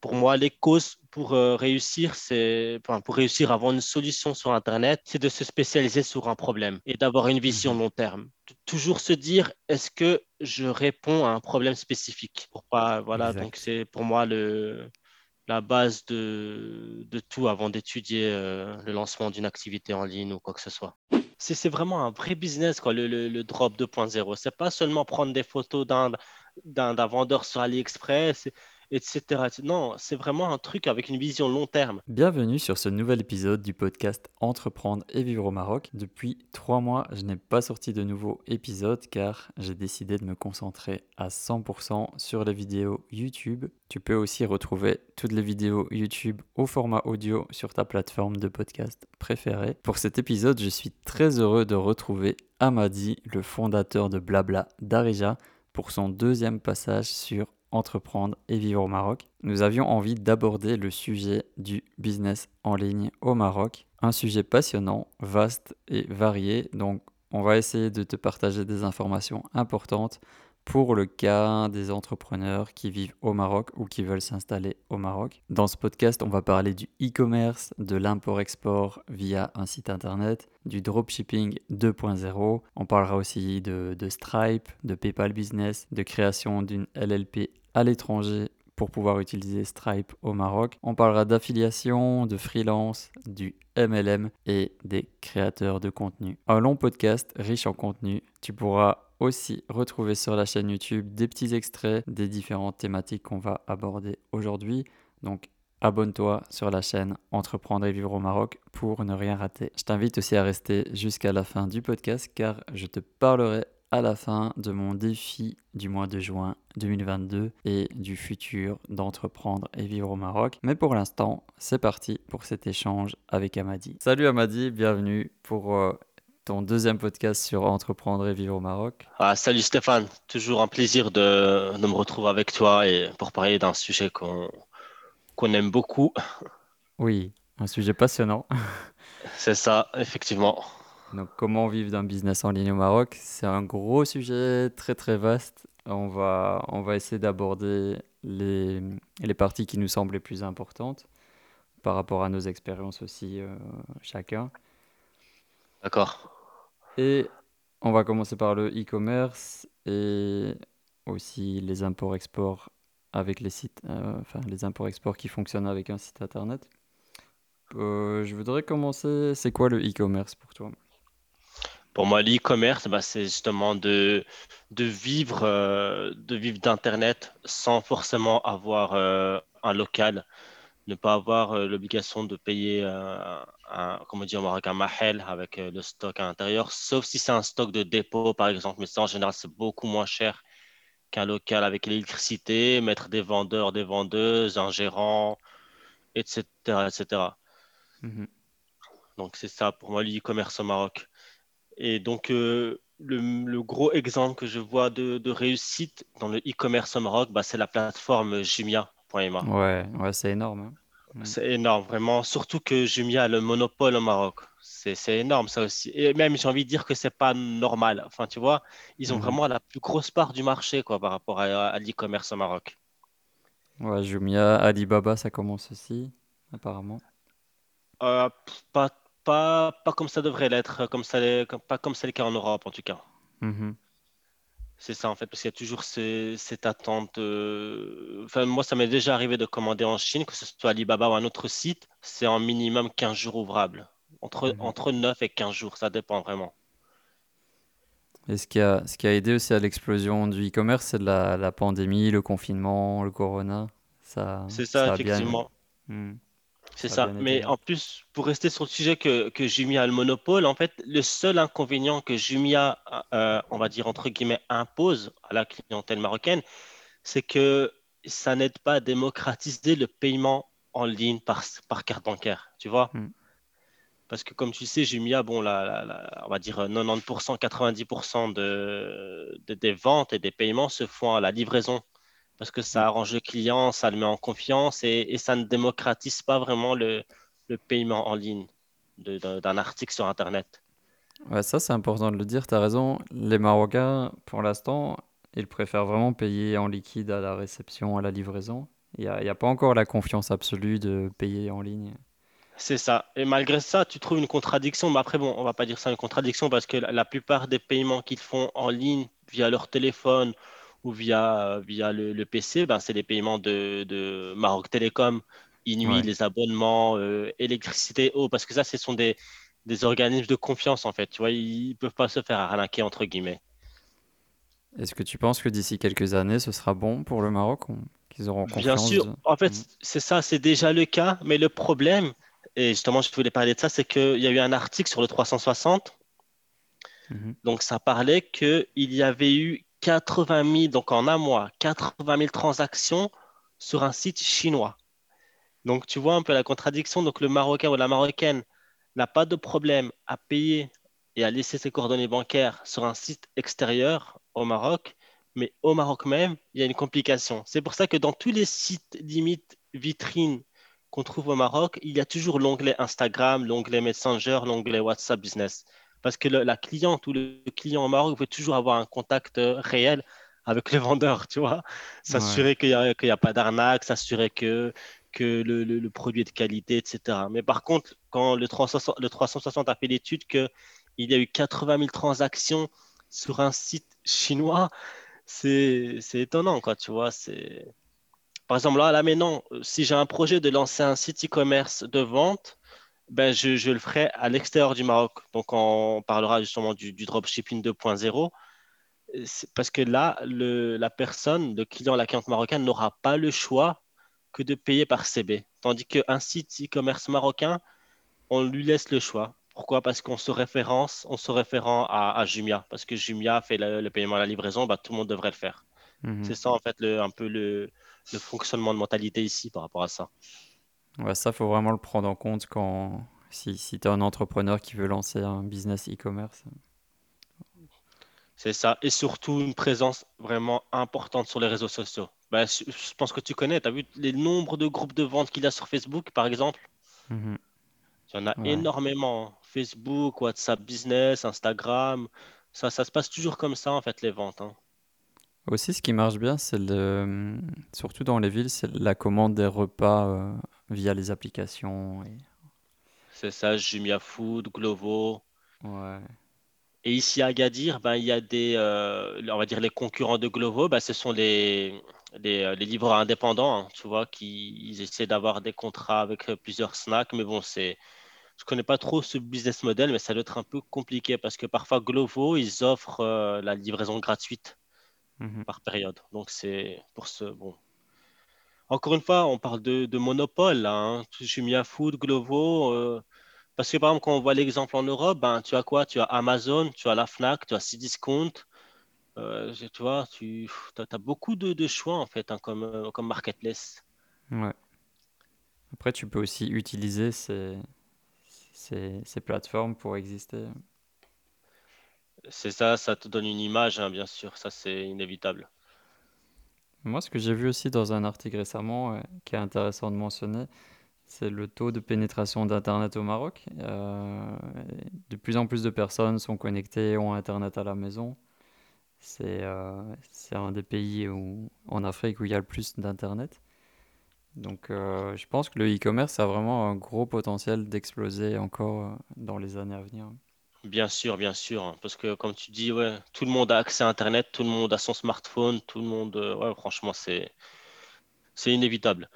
Pour moi, les causes pour euh, réussir, c'est enfin, pour réussir à avoir une solution sur Internet, c'est de se spécialiser sur un problème et d'avoir une vision Mhm. long terme. Toujours se dire, est-ce que je réponds à un problème spécifique? Pour pas, voilà, donc c'est pour moi le, la base de, de tout avant d'étudier euh, le lancement d'une activité en ligne ou quoi que ce soit. C'est vraiment un vrai business, quoi, le, le, le drop 2.0. C'est pas seulement prendre des photos d'un vendeur sur AliExpress, etc. Non, c'est vraiment un truc avec une vision long terme. Bienvenue sur ce nouvel épisode du podcast Entreprendre et vivre au Maroc. Depuis trois mois, je n'ai pas sorti de nouveau épisode car j'ai décidé de me concentrer à 100% sur les vidéos YouTube. Tu peux aussi retrouver toutes les vidéos YouTube au format audio sur ta plateforme de podcast préférée. Pour cet épisode, je suis très heureux de retrouver Amadi, le fondateur de Blabla Darija, pour son deuxième passage sur entreprendre et vivre au Maroc. Nous avions envie d'aborder le sujet du business en ligne au Maroc. Un sujet passionnant, vaste et varié. Donc on va essayer de te partager des informations importantes pour le cas des entrepreneurs qui vivent au Maroc ou qui veulent s'installer au Maroc. Dans ce podcast, on va parler du e-commerce, de l'import-export via un site internet, du dropshipping 2.0. On parlera aussi de, Stripe, de PayPal Business, de création d'une LLP à l'étranger pour pouvoir utiliser Stripe au Maroc. On parlera d'affiliation, de freelance, du MLM et des créateurs de contenu. Un long podcast riche en contenu. Tu pourras aussi retrouver sur la chaîne YouTube des petits extraits des différentes thématiques qu'on va aborder aujourd'hui. Donc abonne-toi sur la chaîne Entreprendre et vivre au Maroc pour ne rien rater. Je t'invite aussi à rester jusqu'à la fin du podcast car je te parlerai à la fin de mon défi du mois de juin 2022 et du futur d'entreprendre et vivre au Maroc. Mais pour l'instant, c'est parti pour cet échange avec Amadi. Salut Amadi, bienvenue pour euh, ton deuxième podcast sur entreprendre et vivre au Maroc. Ah, salut Stéphane, toujours un plaisir de, de me retrouver avec toi et pour parler d'un sujet qu'on qu'on aime beaucoup. Oui, un sujet passionnant. C'est ça, effectivement. Donc, comment vivre d'un business en ligne au Maroc? C'est un gros sujet très très vaste. On va, on va essayer d'aborder les, les parties qui nous semblent les plus importantes par rapport à nos expériences aussi euh, chacun. D'accord. Et on va commencer par le e-commerce et aussi les imports-exports avec les sites, euh, enfin les imports-exports qui fonctionnent avec un site internet. Euh, je voudrais commencer. C'est quoi le e-commerce pour toi? Pour moi, l'e-commerce, bah, c'est justement de, de vivre, euh, de vivre d'Internet sans forcément avoir euh, un local, ne pas avoir euh, l'obligation de payer un, comment dire, Maroc, un mahel avec le stock à l'intérieur, sauf si c'est un stock de dépôt, par exemple. Mais ça, en général, c'est beaucoup moins cher qu'un local avec l'électricité, mettre des vendeurs, des vendeuses, un gérant, etc., etc. Mhm. Donc, c'est ça pour moi l'e-commerce au Maroc. Et donc, euh, le, le gros exemple que je vois de, de réussite dans le e-commerce au Maroc, bah, c'est la plateforme Jumia.ma. Ouais, ouais, c'est énorme. hein. Mm. C'est énorme, vraiment. Surtout que Jumia a le monopole au Maroc. C'est, énorme, ça aussi. Et même, j'ai envie de dire que c'est pas normal. Enfin, tu vois, ils ont Mhm. vraiment la plus grosse part du marché, quoi, par rapport à, à l'e-commerce au Maroc. Ouais, Jumia, Alibaba, ça commence aussi, apparemment. Euh, pas, pas, pas comme ça devrait l'être, comme ça, comme- pas comme c'est le cas en Europe, en tout cas. Mhm. C'est ça en fait, parce qu'il y a toujours ces- cette attente. euh, Enfin, moi, ça m'est déjà arrivé de commander en Chine, que ce soit Alibaba ou un autre site, c'est en minimum 15 jours ouvrables. Entre, Mhm. entre 9 et 15 jours, ça dépend vraiment. Et ce qui a, ce qui a aidé aussi à l'explosion du e-commerce, c'est la, la pandémie, le confinement, le corona. Ça, C'est ça, ça a bien, effectivement. C'est ça Mais en plus, pour rester sur le sujet que, que Jumia a le monopole, en fait, le seul inconvénient que Jumia, euh, on va dire entre guillemets, impose à la clientèle marocaine, c'est que ça n'aide pas à démocratiser le paiement en ligne par, par carte bancaire, tu vois? Mm. Parce que comme tu sais, Jumia, bon, la, la- la- on va dire 90%, 90% de, de- des ventes et des paiements se font à la livraison. Parce que Mm. ça arrange le client, ça le met en confiance et, et ça ne démocratise pas vraiment le, le paiement en ligne d'un article sur Internet. Ouais, ça, c'est important de le dire, tu as raison. Les Marocains, pour l'instant, ils préfèrent vraiment payer en liquide à la réception, à la livraison. Il n'y a, pas encore la confiance absolue de payer en ligne. C'est ça. Et malgré ça, tu trouves une contradiction. Mais après, bon, on va pas dire ça une contradiction parce que la, la plupart des paiements qu'ils font en ligne via leur téléphone ou via, via le, le PC, ben, c'est des paiements de, de Maroc Télécom, Ouais. les abonnements, euh, électricité, eau, parce que ça, ce sont des, des organismes de confiance, en fait. Tu vois, ils peuvent pas se faire arnaquer, entre guillemets. Est-ce que tu penses que d'ici quelques années, ce sera bon pour le Maroc, qu'ils auront Bien confiance sûr, de- en fait, Mhm. c'est ça, c'est déjà le cas, mais le problème, et justement, je voulais parler de ça, c'est qu'il y a eu un article sur le 360 Mhm. Donc, ça parlait qu'il y avait eu 80 000, donc en un mois, 80 000 transactions sur un site chinois. Donc, tu vois un peu la contradiction. Donc, le Marocain ou la Marocaine n'a pas de problème à payer et à laisser ses coordonnées bancaires sur un site extérieur au Maroc, mais au Maroc même, il y a une complication. C'est pour ça que dans tous les sites limite vitrines qu'on trouve au Maroc, il y a toujours l'onglet Instagram, l'onglet Messenger, l'onglet WhatsApp Business. Parce que le- la cliente ou le client au Maroc veut toujours avoir un contact euh, réel avec le vendeur, tu vois. Ouais. S'assurer qu'il n'y a, pas d'arnaque, s'assurer que, que le, le- le produit est de qualité, etc. Mais par contre, quand le 360, le 360 a fait l'étude qu'il y a eu 80 000 transactions sur un site chinois, c'est étonnant, quoi, tu vois. Par exemple, là, là maintenant, euh, si j'ai un projet de lancer un site e-commerce de vente, ben, je, je le ferai à l'extérieur du Maroc. Donc, on parlera justement du, du dropshipping 2.0. C'est Parce que là, le- la personne, le client, la cliente marocaine n'aura pas le choix que de payer par CB. Tandis qu'un site e-commerce marocain, on lui laisse le choix. Pourquoi? Parce qu'on se référence, on se référent à, à Jumia. Parce que Jumia fait le, le paiement à la livraison, bah, tout le monde devrait le faire. Mhm. C'est ça, en fait, le, un peu le, le fonctionnement de mentalité ici par rapport à ça. Ouais, ça, faut vraiment le prendre en compte quand si, si tu es un entrepreneur qui veut lancer un business e-commerce. C'est ça. Et surtout, une présence vraiment importante sur les réseaux sociaux. Bah, je pense que tu connais, tu as vu les nombres de groupes de vente qu'il y a sur Facebook, par exemple? Mhm. Il y en a Ouais. énormément. Facebook, WhatsApp Business, Instagram. Ça, ça se passe toujours comme ça, en fait, les ventes. hein. Aussi, ce qui marche bien, c'est le, surtout dans les villes, c'est la commande des repas euh, via les applications. et- C'est ça, Jumia Food, Glovo. Ouais. Et ici à Agadir, ben, il y a des, euh, on va dire les concurrents de Glovo, ben, ce sont les, les, euh, les livreurs indépendants, hein, tu vois, qui ils essaient d'avoir des contrats avec euh, plusieurs snacks. Mais bon, c'est, je connais pas trop ce business model, mais ça doit être un peu compliqué parce que parfois Glovo, ils offrent euh, la livraison gratuite Mhm. par période. Donc c'est pour ce, bon. Encore une fois, on parle de, de monopole, hein. Jumia Food, Glovo. euh, parce que par exemple, quand on voit l'exemple en Europe, ben, tu as quoi? Tu as Amazon, tu as la Fnac, tu as Cdiscount. Euh, tu vois, tu as, beaucoup de, de choix en fait hein, comme, euh, comme marketplace. Ouais. Après, tu peux aussi utiliser ces, ces, ces plateformes pour exister. C'est ça, ça te donne une image, hein, bien sûr, ça c'est inévitable. Moi, ce que j'ai vu aussi dans un article récemment, euh, qui est intéressant de mentionner, c'est le taux de pénétration d'Internet au Maroc. Euh, de plus en plus de personnes sont connectées, ont Internet à la maison. C'est euh, c'est un des pays où, en Afrique où il y a le plus d'Internet. Donc, je pense que le e-commerce a vraiment un gros potentiel d'exploser encore dans les années à venir. Bien sûr, bien sûr, hein, parce que comme tu dis, ouais, tout le monde a accès à Internet, tout le monde a son smartphone, tout le monde, euh, ouais, franchement, c'est c'est inévitable.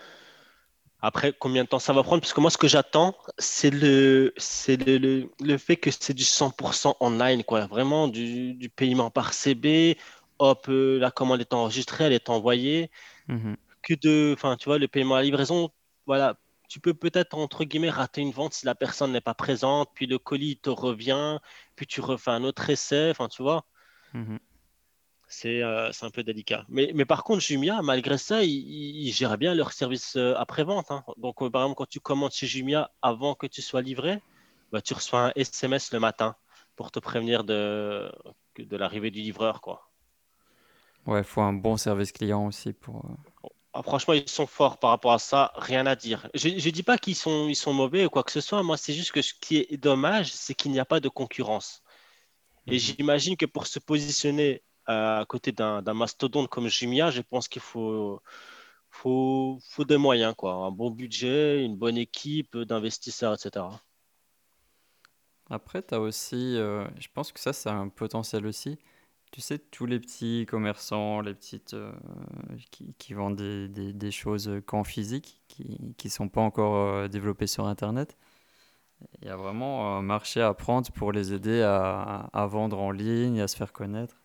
Après, combien de temps ça va prendre? Parce que moi, ce que j'attends, c'est le, c'est le, le, le fait que c'est du 100% online, quoi. Vraiment, du, du paiement par CB. Hop, euh, la commande est enregistrée, elle est envoyée. Mhm, Que de, enfin, tu vois, le paiement à la livraison, voilà. Tu peux peut-être, entre guillemets, rater une vente si la personne n'est pas présente, puis le colis te revient, puis tu refais un autre essai, enfin, tu vois. mhm. C'est euh, un peu délicat. Mais, mais par contre, Jumia, malgré ça, ils, gèrent bien leur service euh, après-vente. hein. Donc, euh, par exemple, quand tu commandes chez Jumia avant que tu sois livré, bah, tu reçois un SMS le matin pour te prévenir de, de l'arrivée du livreur, quoi. Ouais, il faut un bon service client aussi pour... Ah, franchement, ils sont forts par rapport à ça, rien à dire. Je ne dis pas qu'ils sont, ils sont mauvais ou quoi que ce soit. Moi, c'est juste que ce qui est dommage, c'est qu'il n'y a pas de concurrence. Et mhm. j'imagine que pour se positionner euh, à côté d'un d'un mastodonte comme Jumia, je pense qu'il faut, faut, faut des moyens, quoi. Un bon budget, une bonne équipe d'investisseurs, etc. Après, tu as aussi, euh, je pense que ça, c'est un potentiel aussi. Tu sais, tous les petits commerçants, les petites euh, qui, qui vendent des, des, des choses qu'en physique, qui ne sont pas encore euh, développées sur Internet. Il y a vraiment un marché à prendre pour les aider à, à vendre en ligne, à se faire connaître.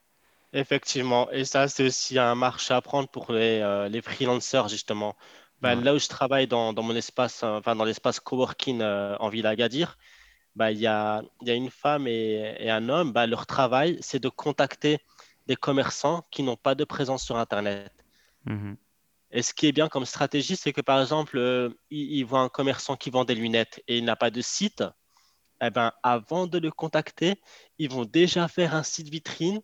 Effectivement. Et ça, c'est aussi un marché à prendre pour les, euh, les freelancers, justement. Ben, Ouais. là où je travaille dans, dans mon espace, enfin, dans l'espace coworking euh, en Ville Agadir, il y a, il y a une femme et, et un homme. Ben, leur travail, c'est de contacter des commerçants qui n'ont pas de présence sur Internet. Mhm. Et ce qui est bien comme stratégie, c'est que par exemple, euh, il, il voit un commerçant qui vend des lunettes et il n'a pas de site. Eh ben, avant de le contacter, ils vont déjà faire un site vitrine.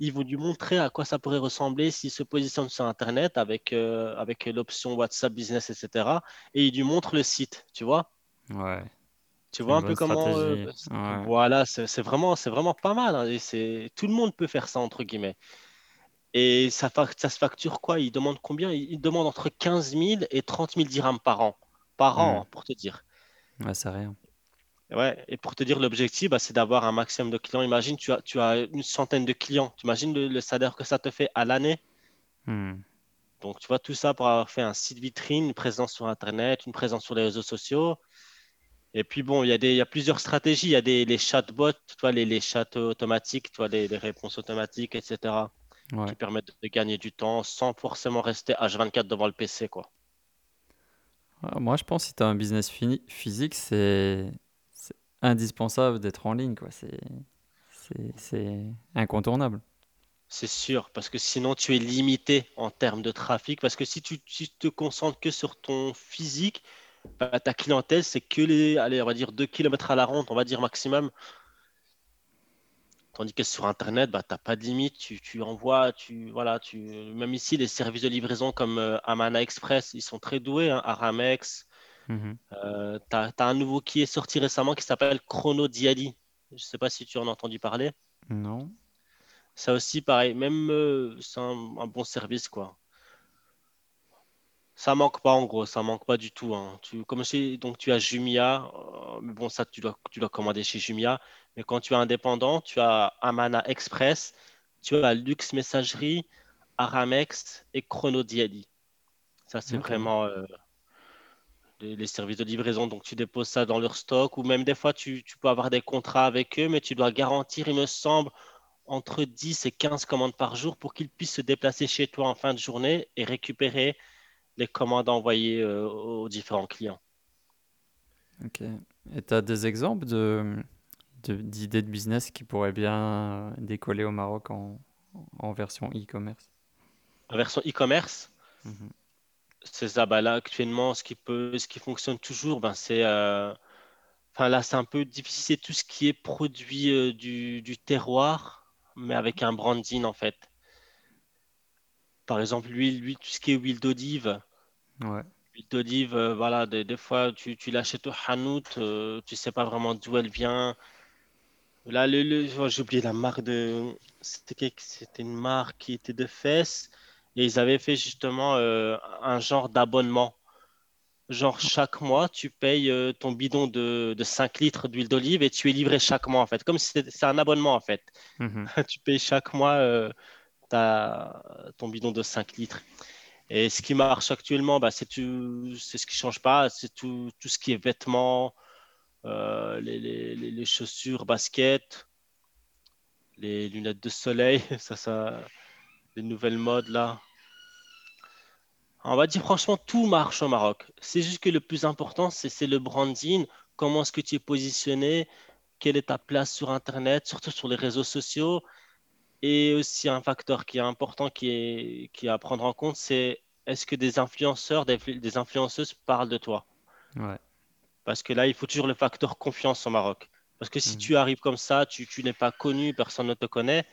Ils vont lui montrer à quoi ça pourrait ressembler s'il se positionne sur Internet avec, euh, avec l'option WhatsApp Business, etc. Et ils lui montrent le site, tu vois? Ouais, Tu vois un peu comment... euh. Ouais. voilà, c'est vraiment, c'est vraiment pas mal. hein, et c'est, tout le monde peut faire ça, entre guillemets. Et ça, ça se facture quoi? Ils demandent combien? Ils demandent entre 15 000 et 30 000 dirhams par an. Par an, hein, pour te dire. Ouais, c'est rien. Ouais, et pour te dire, l'objectif, bah, c'est d'avoir un maximum de clients. Imagine, tu as, tu as une centaine de clients. Tu imagines le, le salaire que ça te fait à l'année? Hmm. Donc, tu vois, tout ça pour avoir fait un site vitrine, une présence sur Internet, une présence sur les réseaux sociaux. Et puis, bon, il y a des, il y a plusieurs stratégies. Il y a des les chatbots, tu vois, les, les chats automatiques, tu vois, les, les réponses automatiques, etc., Ouais. qui permettent de gagner du temps sans forcément rester H24 devant le PC, quoi. Ouais, Moi, je pense que si tu as un business physique, c'est indispensable d'être en ligne, quoi. C'est incontournable. C'est sûr, parce que sinon tu es limité en termes de trafic. Parce que si tu, si tu te concentres que sur ton physique, bah, ta clientèle, c'est que les, allez, on va dire 2 kilomètres à la ronde, on va dire maximum. Tandis que sur Internet, bah, tu n'as pas de limite. Tu, tu envoies, tu, voilà, tu, même ici, les services de livraison comme euh, Amana Express, ils sont très doués. Hein, Aramex. Mhm. Euh, tu as, un nouveau qui est sorti récemment qui s'appelle Chrono Diali. Je ne sais pas si tu en as entendu parler. Non? Ça aussi, pareil, même euh, c'est un, un bon service, quoi. Ça manque pas en gros, ça manque pas du tout. hein. Tu, comme donc tu as Jumia, euh, mais bon ça tu dois, tu dois commander chez Jumia. Mais quand tu es indépendant, tu as Amana Express, tu as Lux Messagerie, Aramex et Chrono Diali. Ça c'est Ok. vraiment euh, les, les services de livraison. Donc tu déposes ça dans leur stock ou même des fois tu, tu peux avoir des contrats avec eux, mais tu dois garantir, il me semble, entre 10 et 15 commandes par jour pour qu'ils puissent se déplacer chez toi en fin de journée et récupérer les commandes envoyées euh, aux différents clients. Ok. Et tu as des exemples de, de- d'idées de business qui pourraient bien décoller au Maroc en, en version e-commerce? La version e-commerce, Mhm. c'est ça. Bah là, actuellement, ce qui peut, ce qui fonctionne toujours, ben, c'est, euh, enfin là, c'est un peu difficile. C'est tout ce qui est produit euh, du, du terroir, mais avec un branding en fait. Par exemple, l'huile, l'huile, tout ce qui est huile d'olive. Ouais. L'huile d'olive, euh, voilà, des, des fois, tu, tu l'achètes au Hanout, euh, tu sais pas vraiment d'où elle vient. Là, le, le- oh, j'ai oublié la marque de. C'était c'était une marque qui était de fesses. Et ils avaient fait justement euh, un genre d'abonnement. Genre, chaque mois, tu payes euh, ton bidon de, de 5 litres d'huile d'olive et tu es livré chaque mois, en fait. Comme si c'était c'est un abonnement, en fait. Mhm. Tu payes chaque mois ta- ton bidon de 5 litres. Et ce qui marche actuellement, bah, c'est tout, c'est ce qui change pas. C'est tout, tout ce qui est vêtements, euh, les, les- les- les chaussures, baskets. les lunettes de soleil, ça, ça, les nouvelles modes là. On va dire franchement, tout marche au Maroc. C'est juste que le plus important, c'est c'est le branding. Comment est-ce que tu es positionné? Quelle est ta place sur Internet, surtout sur les réseaux sociaux? Et aussi un facteur qui est important, qui est, qui est à prendre en compte, c'est est-ce que des influenceurs, des, des influenceuses parlent de toi? Ouais. Parce que là, il faut toujours le facteur confiance au Maroc. Parce que si Mhm. tu arrives comme ça, tu, tu n'es pas connu, personne ne te connaît,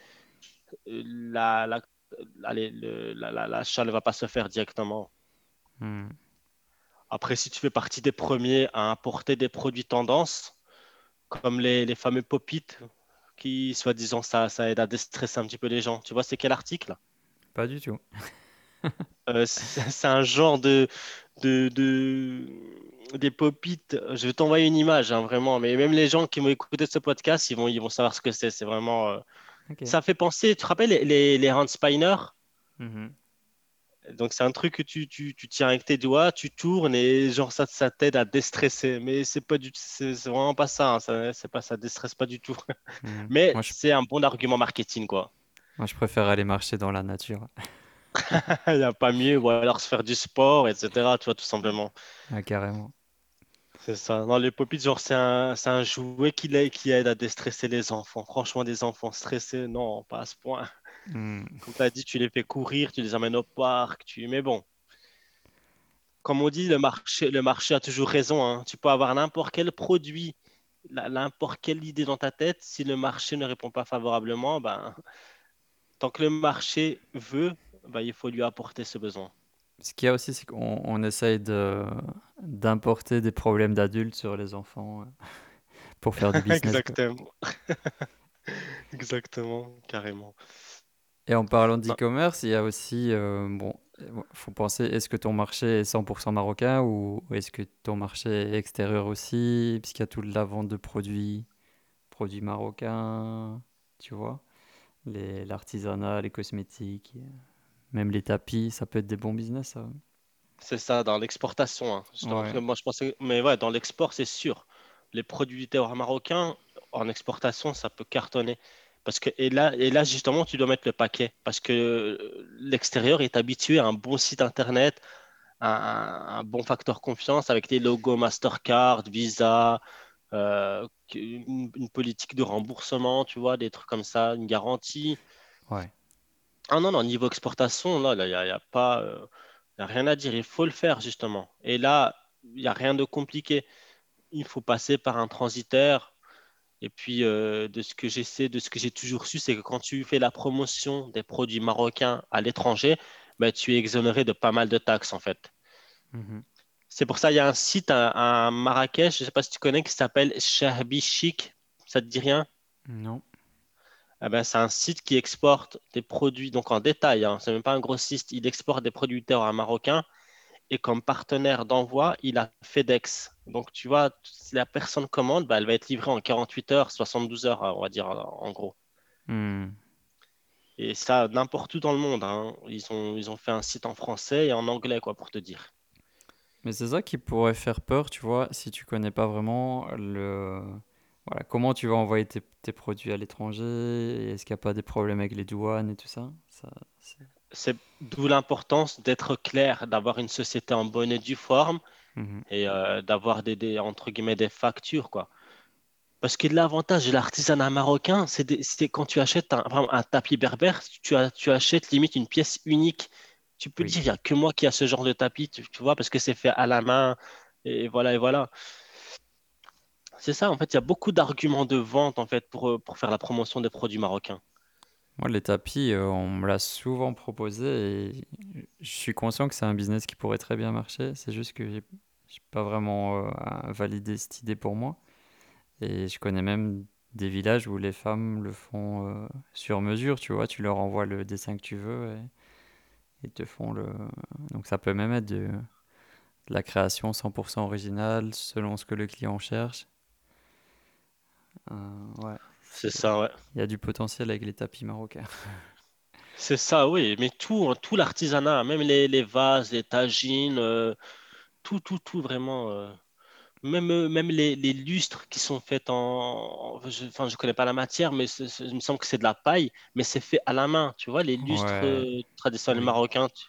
la, la, allez, le- la, la- l'achat ne va pas se faire directement. Mhm. Après, si tu fais partie des premiers à importer des produits tendance, comme les, les fameux pop-it, qui, soi-disant, ça, ça aide à déstresser un petit peu les gens. Tu vois, c'est quel article? Pas du tout. Euh, c'est un genre de, de, de- des popites. Je vais t'envoyer une image, hein, vraiment. Mais même les gens qui vont écouter ce podcast, ils vont, ils vont savoir ce que c'est. C'est vraiment. euh. Ça fait penser. Tu te rappelles les, les, les hand spinner? Mhm. Donc, c'est un truc que tu, tu, tu tiens avec tes doigts, tu tournes et genre ça, ça t'aide à déstresser. Mais c'est pas du, c'est vraiment pas ça, hein. Ça, c'est pas, ça déstresse pas du tout. Mhm. Mais je, c'est un bon argument marketing, quoi. moi, je préfère aller marcher dans la nature. Il n'y a pas mieux, ou alors se faire du sport, etc. Tu vois, tout simplement. Ah, carrément. C'est ça. Dans les pop genre, c'est un, un jouet qui, qui aide à déstresser les enfants. Franchement, des enfants stressés, non, pas à ce point. Comme tu as dit, tu les fais courir, tu les amènes au parc. Tu... Mais bon, comme on dit, le marché, le marché a toujours raison. hein. Tu peux avoir n'importe quel produit, n'importe quelle idée dans ta tête. Si le marché ne répond pas favorablement, ben, tant que le marché veut, ben, il faut lui apporter ce besoin. Ce qu'il y a aussi, c'est qu'on on essaye de d'importer des problèmes d'adultes sur les enfants euh, pour faire du business. Exactement. Exactement, carrément. Et en parlant Non, d'e-commerce, il y a aussi, euh, bon, euh, faut penser, est-ce que ton marché est 100% marocain ou est-ce que ton marché est extérieur aussi, puisqu'il y a toute la vente de produits, produits marocains, tu vois, l'artisanat, les cosmétiques, euh, même les tapis, ça peut être des bons business, ça. c'est ça, dans l'exportation, hein, Ouais, moi, je pensais, mais ouais, dans l'export, c'est sûr. Les produits du terroir marocain, en exportation, ça peut cartonner. Parce que, et là, et là, justement, tu dois mettre le paquet. Parce que euh, l'extérieur est habitué à un bon site internet, à un, un bon facteur confiance avec des logos Mastercard, Visa, euh, une, une politique de remboursement, tu vois, des trucs comme ça, une garantie. ouais. Ah non, non, niveau exportation, là, il n'y a, y a pas, euh, y a rien à dire. Il faut le faire, justement. Et là, il n'y a rien de compliqué. Il faut passer par un transitaire. Et puis, euh, de ce que j'essaie, de ce que j'ai toujours su, c'est que quand tu fais la promotion des produits marocains à l'étranger, ben, tu es exonéré de pas mal de taxes, en fait. Mhm. C'est pour ça qu'il y a un site à, Marrakech, je ne sais pas si tu connais, qui s'appelle Shahbi Chic. Ça te dit rien? Non. Eh ben, c'est un site qui exporte des produits, donc en détail, hein, c'est même pas un grossiste, il exporte des produits du terroir marocain et comme partenaire d'envoi, il a FedEx. Donc tu vois, si la personne commande, bah, elle va être livrée en 48 heures, 72 heures, on va dire en gros. Hmm. Et ça, n'importe où dans le monde. hein. Ils ont, ils ont fait un site en français et en anglais, quoi, pour te dire. Mais c'est ça qui pourrait faire peur, tu vois, si tu connais pas vraiment le... Voilà, comment tu vas envoyer tes, tes produits à l'étranger, est-ce qu'il n'y a pas des problèmes avec les douanes et tout ça? Ça, c'est... D'où l'importance d'être clair, d'avoir une société en bonne et due forme Mhm. et euh, d'avoir des, des, entre guillemets, des factures, quoi. Parce que l'avantage de l'artisanat marocain, c'est quand tu achètes un, tapis berbère, tu, as- tu achètes limite une pièce unique. Tu peux Oui. dire, il n'y a que moi qui a ce genre de tapis, tu, tu vois, parce que c'est fait à la main, et voilà, et voilà. C'est ça, en fait, il y a beaucoup d'arguments de vente, en fait, pour, pour faire la promotion des produits marocains. Moi, les tapis, euh, on me l'a souvent proposé et je suis conscient que c'est un business qui pourrait très bien marcher. C'est juste que j'ai j'ai pas vraiment euh, validé cette idée pour moi. Et je connais même des villages où les femmes le font euh, sur mesure, tu vois. Tu leur envoies le dessin que tu veux et ils te font le... Donc ça peut même être de, la création 100% originale selon ce que le client cherche. Ouais, C'est ça, ouais. il y a du potentiel avec les tapis marocains. C'est ça, oui, mais tout, hein, tout l'artisanat, même les, les vases, les tagines, euh, tout, tout, tout, vraiment. euh, Même, euh, même les, les lustres qui sont faits en... en- Je, enfin, je connais pas la matière, mais il me semble que c'est de la paille, mais c'est fait à la main. Tu vois, les lustres Ouais, euh, traditionnels oui. marocains, tu-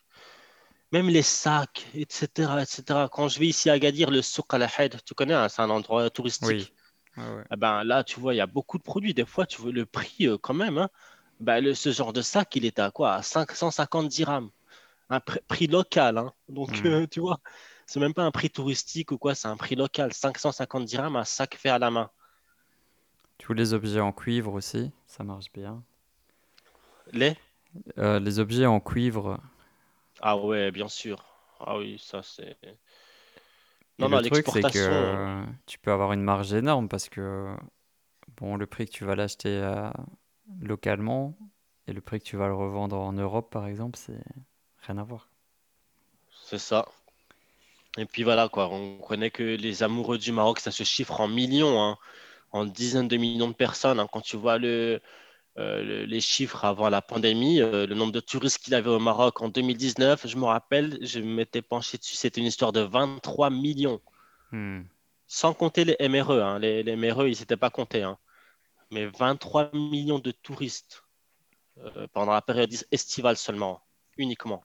même les sacs, etc., etc. Quand je vais ici à Agadir, le souk al tu connais, hein, c'est un endroit Oui. Ouais, ouais. Eh ben, là, tu vois, il y a beaucoup de produits. Des fois, tu vois le prix euh, quand même. hein. Ben, le- ce genre de sac, il était à quoi? À 550 dirhams. Un pr- prix local. hein. Donc, Hmm. euh, tu vois, c'est même pas un prix touristique ou quoi, c'est un prix local. 550 dirhams, un sac fait à la main. Tous les objets en cuivre aussi, ça marche bien. Les? Euh, les objets en cuivre. Ah ouais, bien sûr. Ah oui, ça c'est. Et Non, le non, truc, c'est que euh, tu peux avoir une marge énorme parce que, bon, le prix que tu vas l'acheter euh, localement et le prix que tu vas le revendre en Europe, par exemple, c'est rien à voir. C'est ça. Et puis voilà, quoi. On connaît que les amoureux du Maroc, ça se chiffre en millions, hein, en dizaines de millions de personnes. hein. Quand tu vois le, euh, le- les chiffres avant la pandémie, euh, le nombre de touristes qu'il avait au Maroc en 2019, je me rappelle, je m'étais penché dessus, c'était une histoire de 23 millions. Hmm. Sans compter les MRE, hein. Les, les MRE, ils s'étaient pas comptés, hein. Mais 23 millions de touristes euh, pendant la période estivale seulement, uniquement.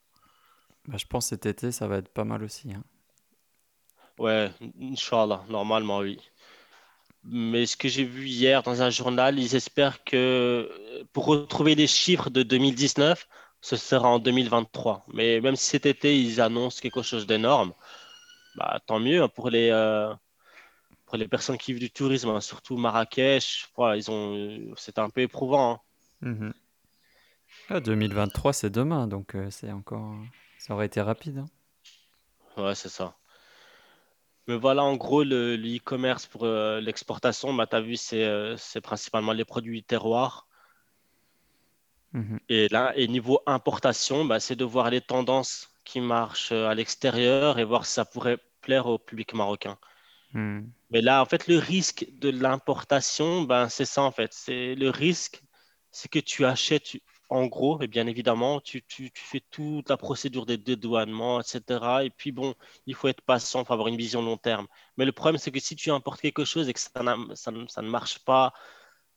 Bah, je pense cet été, ça va être pas mal aussi. hein. Ouais, Inch'Allah, normalement, oui. Mais ce que j'ai vu hier dans un journal, ils espèrent que euh, pour retrouver les chiffres de 2019, ce sera en 2023. Mais même si cet été, ils annoncent quelque chose d'énorme, bah, tant mieux hein, pour les, euh, pour les personnes qui vivent du tourisme, hein, surtout Marrakech. Voilà, ils ont, euh, c'était un peu éprouvant. hein. Mhm. Ah, 2023, c'est demain, donc euh, c'est encore. Ça aurait été rapide. hein. Ouais, c'est ça. Mais voilà, en gros, le, le e-commerce pour euh, l'exportation, bah, tu as vu, c'est euh, c'est principalement les produits terroirs. Mhm. Et là, et niveau importation, bah, c'est de voir les tendances qui marchent euh, à l'extérieur et voir si ça pourrait plaire au public marocain. Hmm. Mais là, en fait, le risque de l'importation, ben, c'est ça, en fait. C'est le risque, c'est que tu achètes, en gros, et bien évidemment, tu, tu, tu fais toute la procédure des dédouanements, etc. Et puis, bon, il faut être patient, il faut avoir une vision long terme. Mais le problème, c'est que si tu importes quelque chose et que ça, ne ça ne marche pas,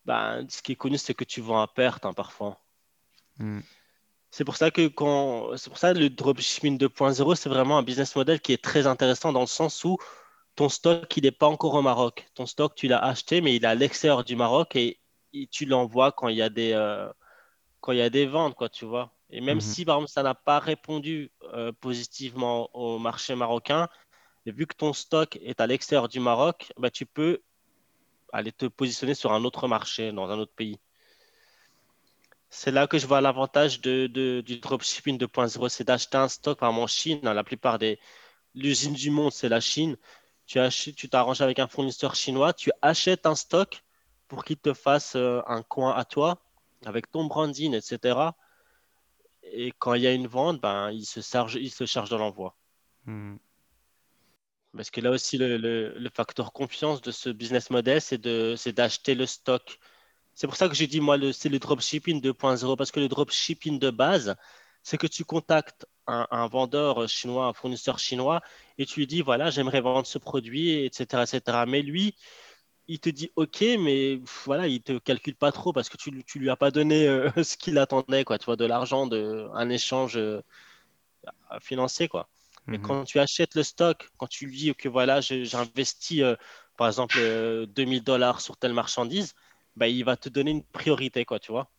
ben, ce qui est connu, c'est que tu vends à perte, hein, parfois. Hmm. C'est pour ça que quand, c'est pour ça que le dropshipping 2.0, c'est vraiment un business model qui est très intéressant dans le sens où ton stock, il n'est pas encore au Maroc. Ton stock, tu l'as acheté, mais il est à l'extérieur du Maroc et, et tu l'envoies quand il y a des, euh, quand il y a des ventes, quoi, tu vois. Et même Mhm. si, par exemple, ça n'a pas répondu euh, positivement au marché marocain, et vu que ton stock est à l'extérieur du Maroc, bah, tu peux aller te positionner sur un autre marché, dans un autre pays. C'est là que je vois l'avantage de, de- du dropshipping 2.0, c'est d'acheter un stock, par exemple en Chine, hein, la plupart des l'usine du monde, c'est la Chine. Tu achètes, tu t'arranges avec un fournisseur chinois, tu achètes un stock pour qu'il te fasse euh, un coin à toi avec ton branding, etc. Et quand il y a une vente, ben, il se charge, il se charge de l'envoi. Hmm. Parce que là aussi, le, le- le facteur confiance de ce business model, c'est d'acheter le stock. C'est pour ça que j'ai dit, moi, c'est le dropshipping 2.0, parce que le dropshipping de base, c'est que tu contactes un, un vendeur chinois, un fournisseur chinois, et tu lui dis, voilà, j'aimerais vendre ce produit, etc., etc. Mais lui, il te dit, OK, mais voilà, il te calcule pas trop parce que tu, tu lui as pas donné euh, ce qu'il attendait, quoi, tu vois, de l'argent, de, un échange euh, financier, quoi. Mais Mhm. quand tu achètes le stock, quand tu lui dis que voilà, j'investis euh, par exemple euh, 2000 dollars sur telle marchandise, bah, il va te donner une priorité, quoi, tu vois.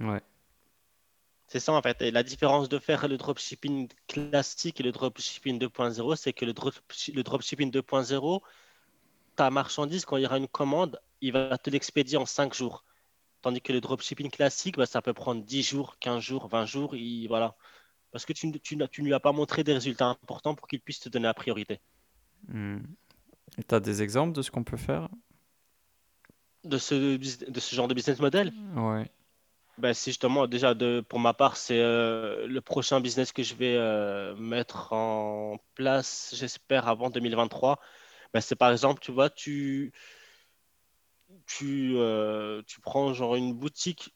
Ouais. C'est ça en fait. Et la différence de faire le dropshipping classique et le dropshipping 2.0, c'est que le, drop, le dropshipping 2.0, ta marchandise, quand il y aura une commande, il va te l'expédier en 5 jours. Tandis que le dropshipping classique, bah, ça peut prendre 10 jours, 15 jours, 20 jours, et voilà. Parce que tu, tu, n'as- tu ne lui as pas montré des résultats importants pour qu'il puisse te donner la priorité. Hmm. Et tu as des exemples de ce qu'on peut faire? de ce, de ce genre de business model? Ouais. Ben, c'est justement, déjà, de, pour ma part, c'est euh, le prochain business que je vais euh, mettre en place, j'espère, avant 2023. Ben, c'est par exemple, tu vois, tu, tu, euh, tu prends genre une boutique,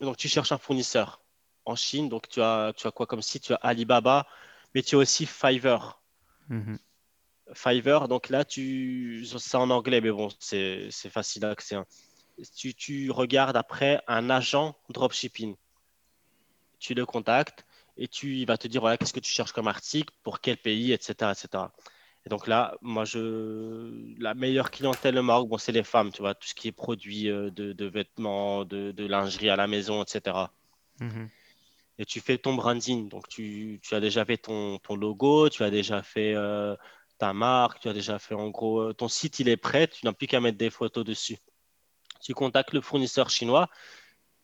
donc tu cherches un fournisseur en Chine, donc tu as, tu as quoi comme site? Tu as Alibaba, mais tu as aussi Fiverr. Mhm. Fiverr, donc là, tu, c'est en anglais, mais bon, c'est c'est facile d'accès. hein. Tu, tu regardes après un agent dropshipping. Tu le contactes et tu, il va te dire voilà, qu'est-ce que tu cherches comme article, pour quel pays, etc., etc. Et donc là, moi, je, la meilleure clientèle au Maroc, bon, c'est les femmes, tu vois, tout ce qui est produit euh, de, de vêtements, de, de lingerie à la maison, etc. Mhm. Et tu fais ton branding. Donc, tu, tu as déjà fait ton, ton logo, tu as déjà fait euh, ta marque, tu as déjà fait en gros, euh, ton site, il est prêt, tu n'as plus qu'à mettre des photos dessus. Tu contactes le fournisseur chinois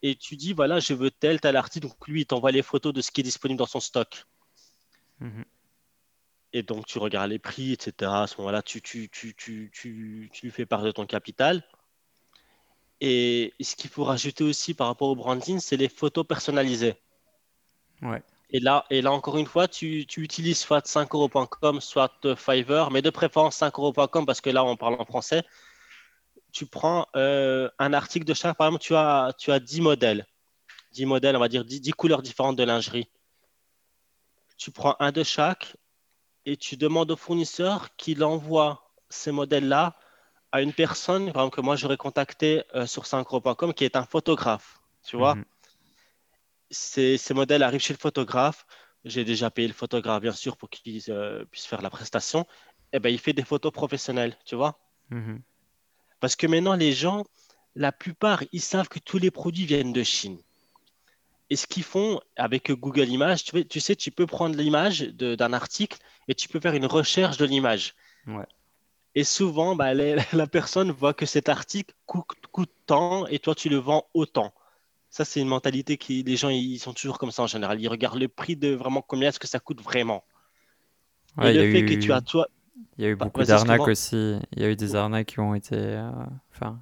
et tu dis, voilà, je veux tel, tel article. Donc, lui, il t'envoie les photos de ce qui est disponible dans son stock. Mhm. Et donc, tu regardes les prix, etc. À ce moment-là, tu, fais part de ton capital. Et ce qu'il faut rajouter aussi par rapport au branding, c'est les photos personnalisées. Ouais. Et là, et là encore une fois, tu, tu utilises soit 5euros.com, soit Fiverr, mais de préférence 5euros.com parce que là, on parle en français. Tu prends euh, un article de chaque, par exemple, tu as, tu as 10 modèles. 10 modèles, on va dire 10, 10 couleurs différentes de lingerie. Tu prends un de chaque et tu demandes au fournisseur qu'il envoie ces modèles-là à une personne, par exemple, que moi j'aurais contacté euh, sur 5euros.com, qui est un photographe. Tu vois Mhm. ces, ces modèles arrivent chez le photographe. J'ai déjà payé le photographe, bien sûr, pour qu'il euh, puisse faire la prestation. Et ben, il fait des photos professionnelles, tu vois. Mhm. Parce que maintenant, les gens, la plupart, ils savent que tous les produits viennent de Chine. Et ce qu'ils font avec Google Images, tu, tu sais, tu peux prendre l'image d'un article et tu peux faire une recherche de l'image. Ouais. Et souvent, bah, les- la personne voit que cet article coûte, coûte tant et toi, tu le vends autant. Ça, c'est une mentalité qui, les gens, ils sont toujours comme ça en général. Ils regardent le prix de vraiment combien est-ce que ça coûte vraiment. Ouais, il y a le fait que tu eu, as toi, il y a eu bah, beaucoup d'arnaques aussi. Il y a eu des arnaques qui ont été, euh, enfin,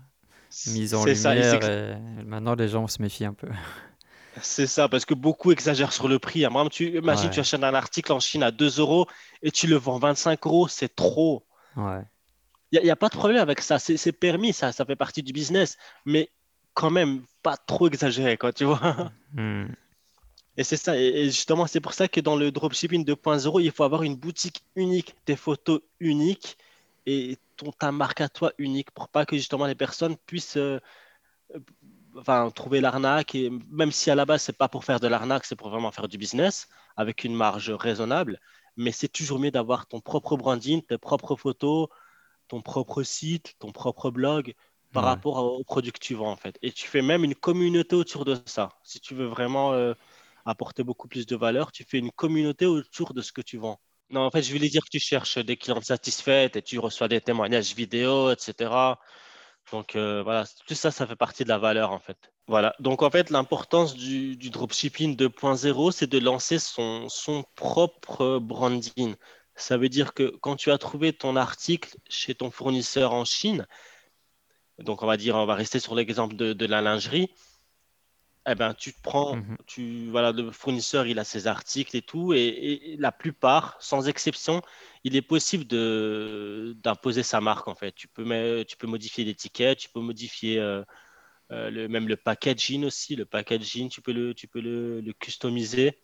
mises en ça, et lumière et maintenant les gens se méfient un peu. c'est ça, parce que beaucoup exagèrent sur le prix. hein. Exemple, tu imagine, tu Ouais, achètes un article en Chine à 2 euros et tu le vends 25 euros, c'est trop. ouais. Il n'y a, y a pas de problème avec ça, c'est permis, ça, ça fait partie du business, mais quand même, pas trop exagéré, quoi, tu vois. Hmm. Et c'est ça, et, et justement, c'est pour ça que dans le dropshipping 2.0, il faut avoir une boutique unique, des photos uniques et ton, ta marque à toi unique pour pas que justement les personnes puissent euh, enfin, trouver l'arnaque. Et même si à la base, c'est pas pour faire de l'arnaque, c'est pour vraiment faire du business avec une marge raisonnable. Mais c'est toujours mieux d'avoir ton propre branding, tes propres photos, ton propre site, ton propre blog par Ouais. rapport au produit que tu vends en fait. Et tu fais même une communauté autour de ça. Si tu veux vraiment euh, apporter beaucoup plus de valeur, tu fais une communauté autour de ce que tu vends. Non, en fait, je voulais dire que tu cherches des clientes satisfaites et tu reçois des témoignages vidéo, etc. Donc euh, voilà, tout ça, ça fait partie de la valeur en fait. Voilà, donc en fait, l'importance du, du dropshipping 2.0, c'est de lancer son, son propre branding. Ça veut dire que quand tu as trouvé ton article chez ton fournisseur en Chine, donc on va dire, on va rester sur l'exemple de, de la lingerie, eh ben, tu te prends, Mhm. tu, voilà, le fournisseur, il a ses articles et tout, et, et la plupart, sans exception, il est possible de, d'imposer sa marque, en fait. Tu peux, mais, tu peux modifier l'étiquette, tu peux modifier euh, euh, le, même le packaging aussi. Le packaging, tu peux le, tu peux le, le customiser.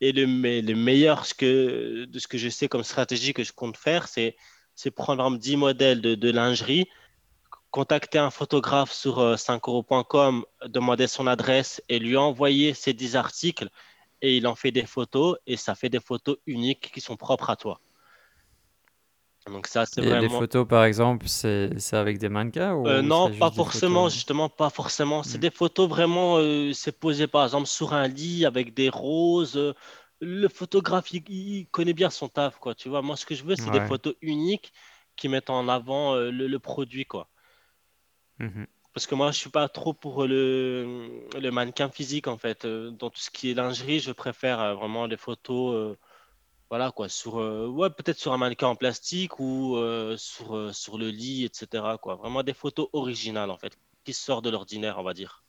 Et le, mais le meilleur ce que, de ce que je sais comme stratégie que je compte faire, c'est, c'est prendre un 10 modèles de, de lingerie contacter un photographe sur euh, 5euros.com, demander son adresse et lui envoyer ces 10 articles et il en fait des photos et ça fait des photos uniques qui sont propres à toi. Donc ça, c'est Et les vraiment... photos, par exemple, c'est avec des mannequins Euh, ou non, c'est pas forcément, photos? justement, pas forcément. C'est Hmm. des photos vraiment, euh, c'est posé par exemple sur un lit avec des roses. Euh, Le photographe, il, il connaît bien son taf, quoi. Tu vois, moi, ce que je veux, c'est des photos uniques qui mettent en avant euh, le, le produit, quoi. Mhm. Parce que moi, je suis pas trop pour le, le mannequin physique, en fait. Euh, Dans tout ce qui est lingerie, je préfère euh, vraiment des photos, euh, voilà, quoi, sur, euh, ouais, peut-être sur un mannequin en plastique ou euh, sur, sur le lit, etc., quoi. Vraiment des photos originales, en fait, qui sortent de l'ordinaire, on va dire,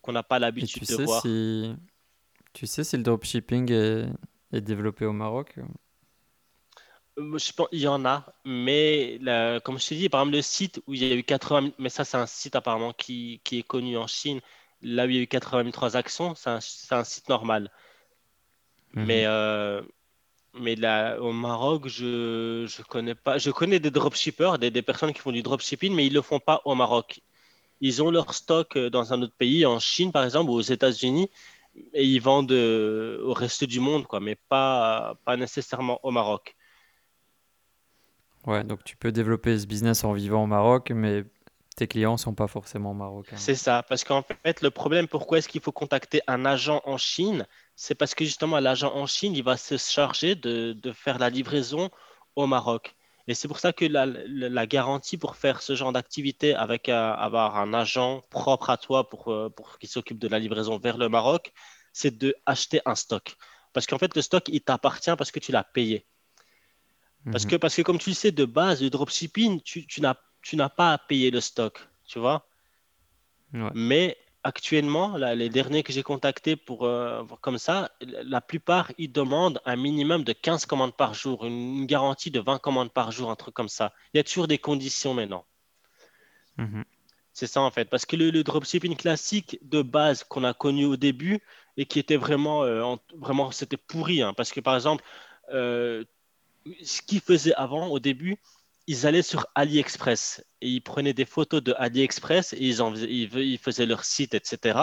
qu'on n'a pas l'habitude de sais voir. si tu sais si le dropshipping est, est développé au Maroc? Je pense, il y en a, mais la- comme je t'ai dit, par exemple, le site où il y a eu 80 000, mais ça, c'est un site apparemment qui, qui est connu en Chine, là où il y a eu 80 000 transactions, c'est un, c'est un site normal. Mhm. Mais, euh, mais là, au Maroc, je je connais pas. Je connais des dropshippers, des, des personnes qui font du dropshipping, mais ils le font pas au Maroc. Ils ont leur stock euh, dans un autre pays, en Chine par exemple, ou aux États-Unis, et ils vendent euh, au reste du monde, quoi, mais pas, pas nécessairement au Maroc. Ouais, donc tu peux développer ce business en vivant au Maroc, mais tes clients sont pas forcément marocains. C'est ça, parce qu'en fait, le problème, pourquoi est-ce qu'il faut contacter un agent en Chine? C'est parce que justement, l'agent en Chine, il va se charger de, de faire la livraison au Maroc. Et c'est pour ça que la, la- garantie pour faire ce genre d'activité avec un- avoir un agent propre à toi pour, euh, pour qu'il s'occupe de la livraison vers le Maroc, c'est de acheter un stock. Parce qu'en fait, le stock, il t'appartient parce que tu l'as payé. Parce Mhm. que, parce que comme tu le sais, de base, le dropshipping, tu, tu n'as, pas à payer le stock, tu vois? Ouais. Mais actuellement, là, les derniers que j'ai contactés pour euh, comme ça, la plupart, ils demandent un minimum de 15 commandes par jour, une, garantie de 20 commandes par jour, un truc comme ça. Il y a toujours des conditions maintenant. Mhm. C'est ça en fait. Parce que le, dropshipping classique de base qu'on a connu au début et qui était vraiment, euh, vraiment c'était pourri. Hein. parce que par exemple, euh, ce qu'ils faisaient avant au début, ils allaient sur AliExpress et ils prenaient des photos de AliExpress et ils, en faisaient, leur site, etc.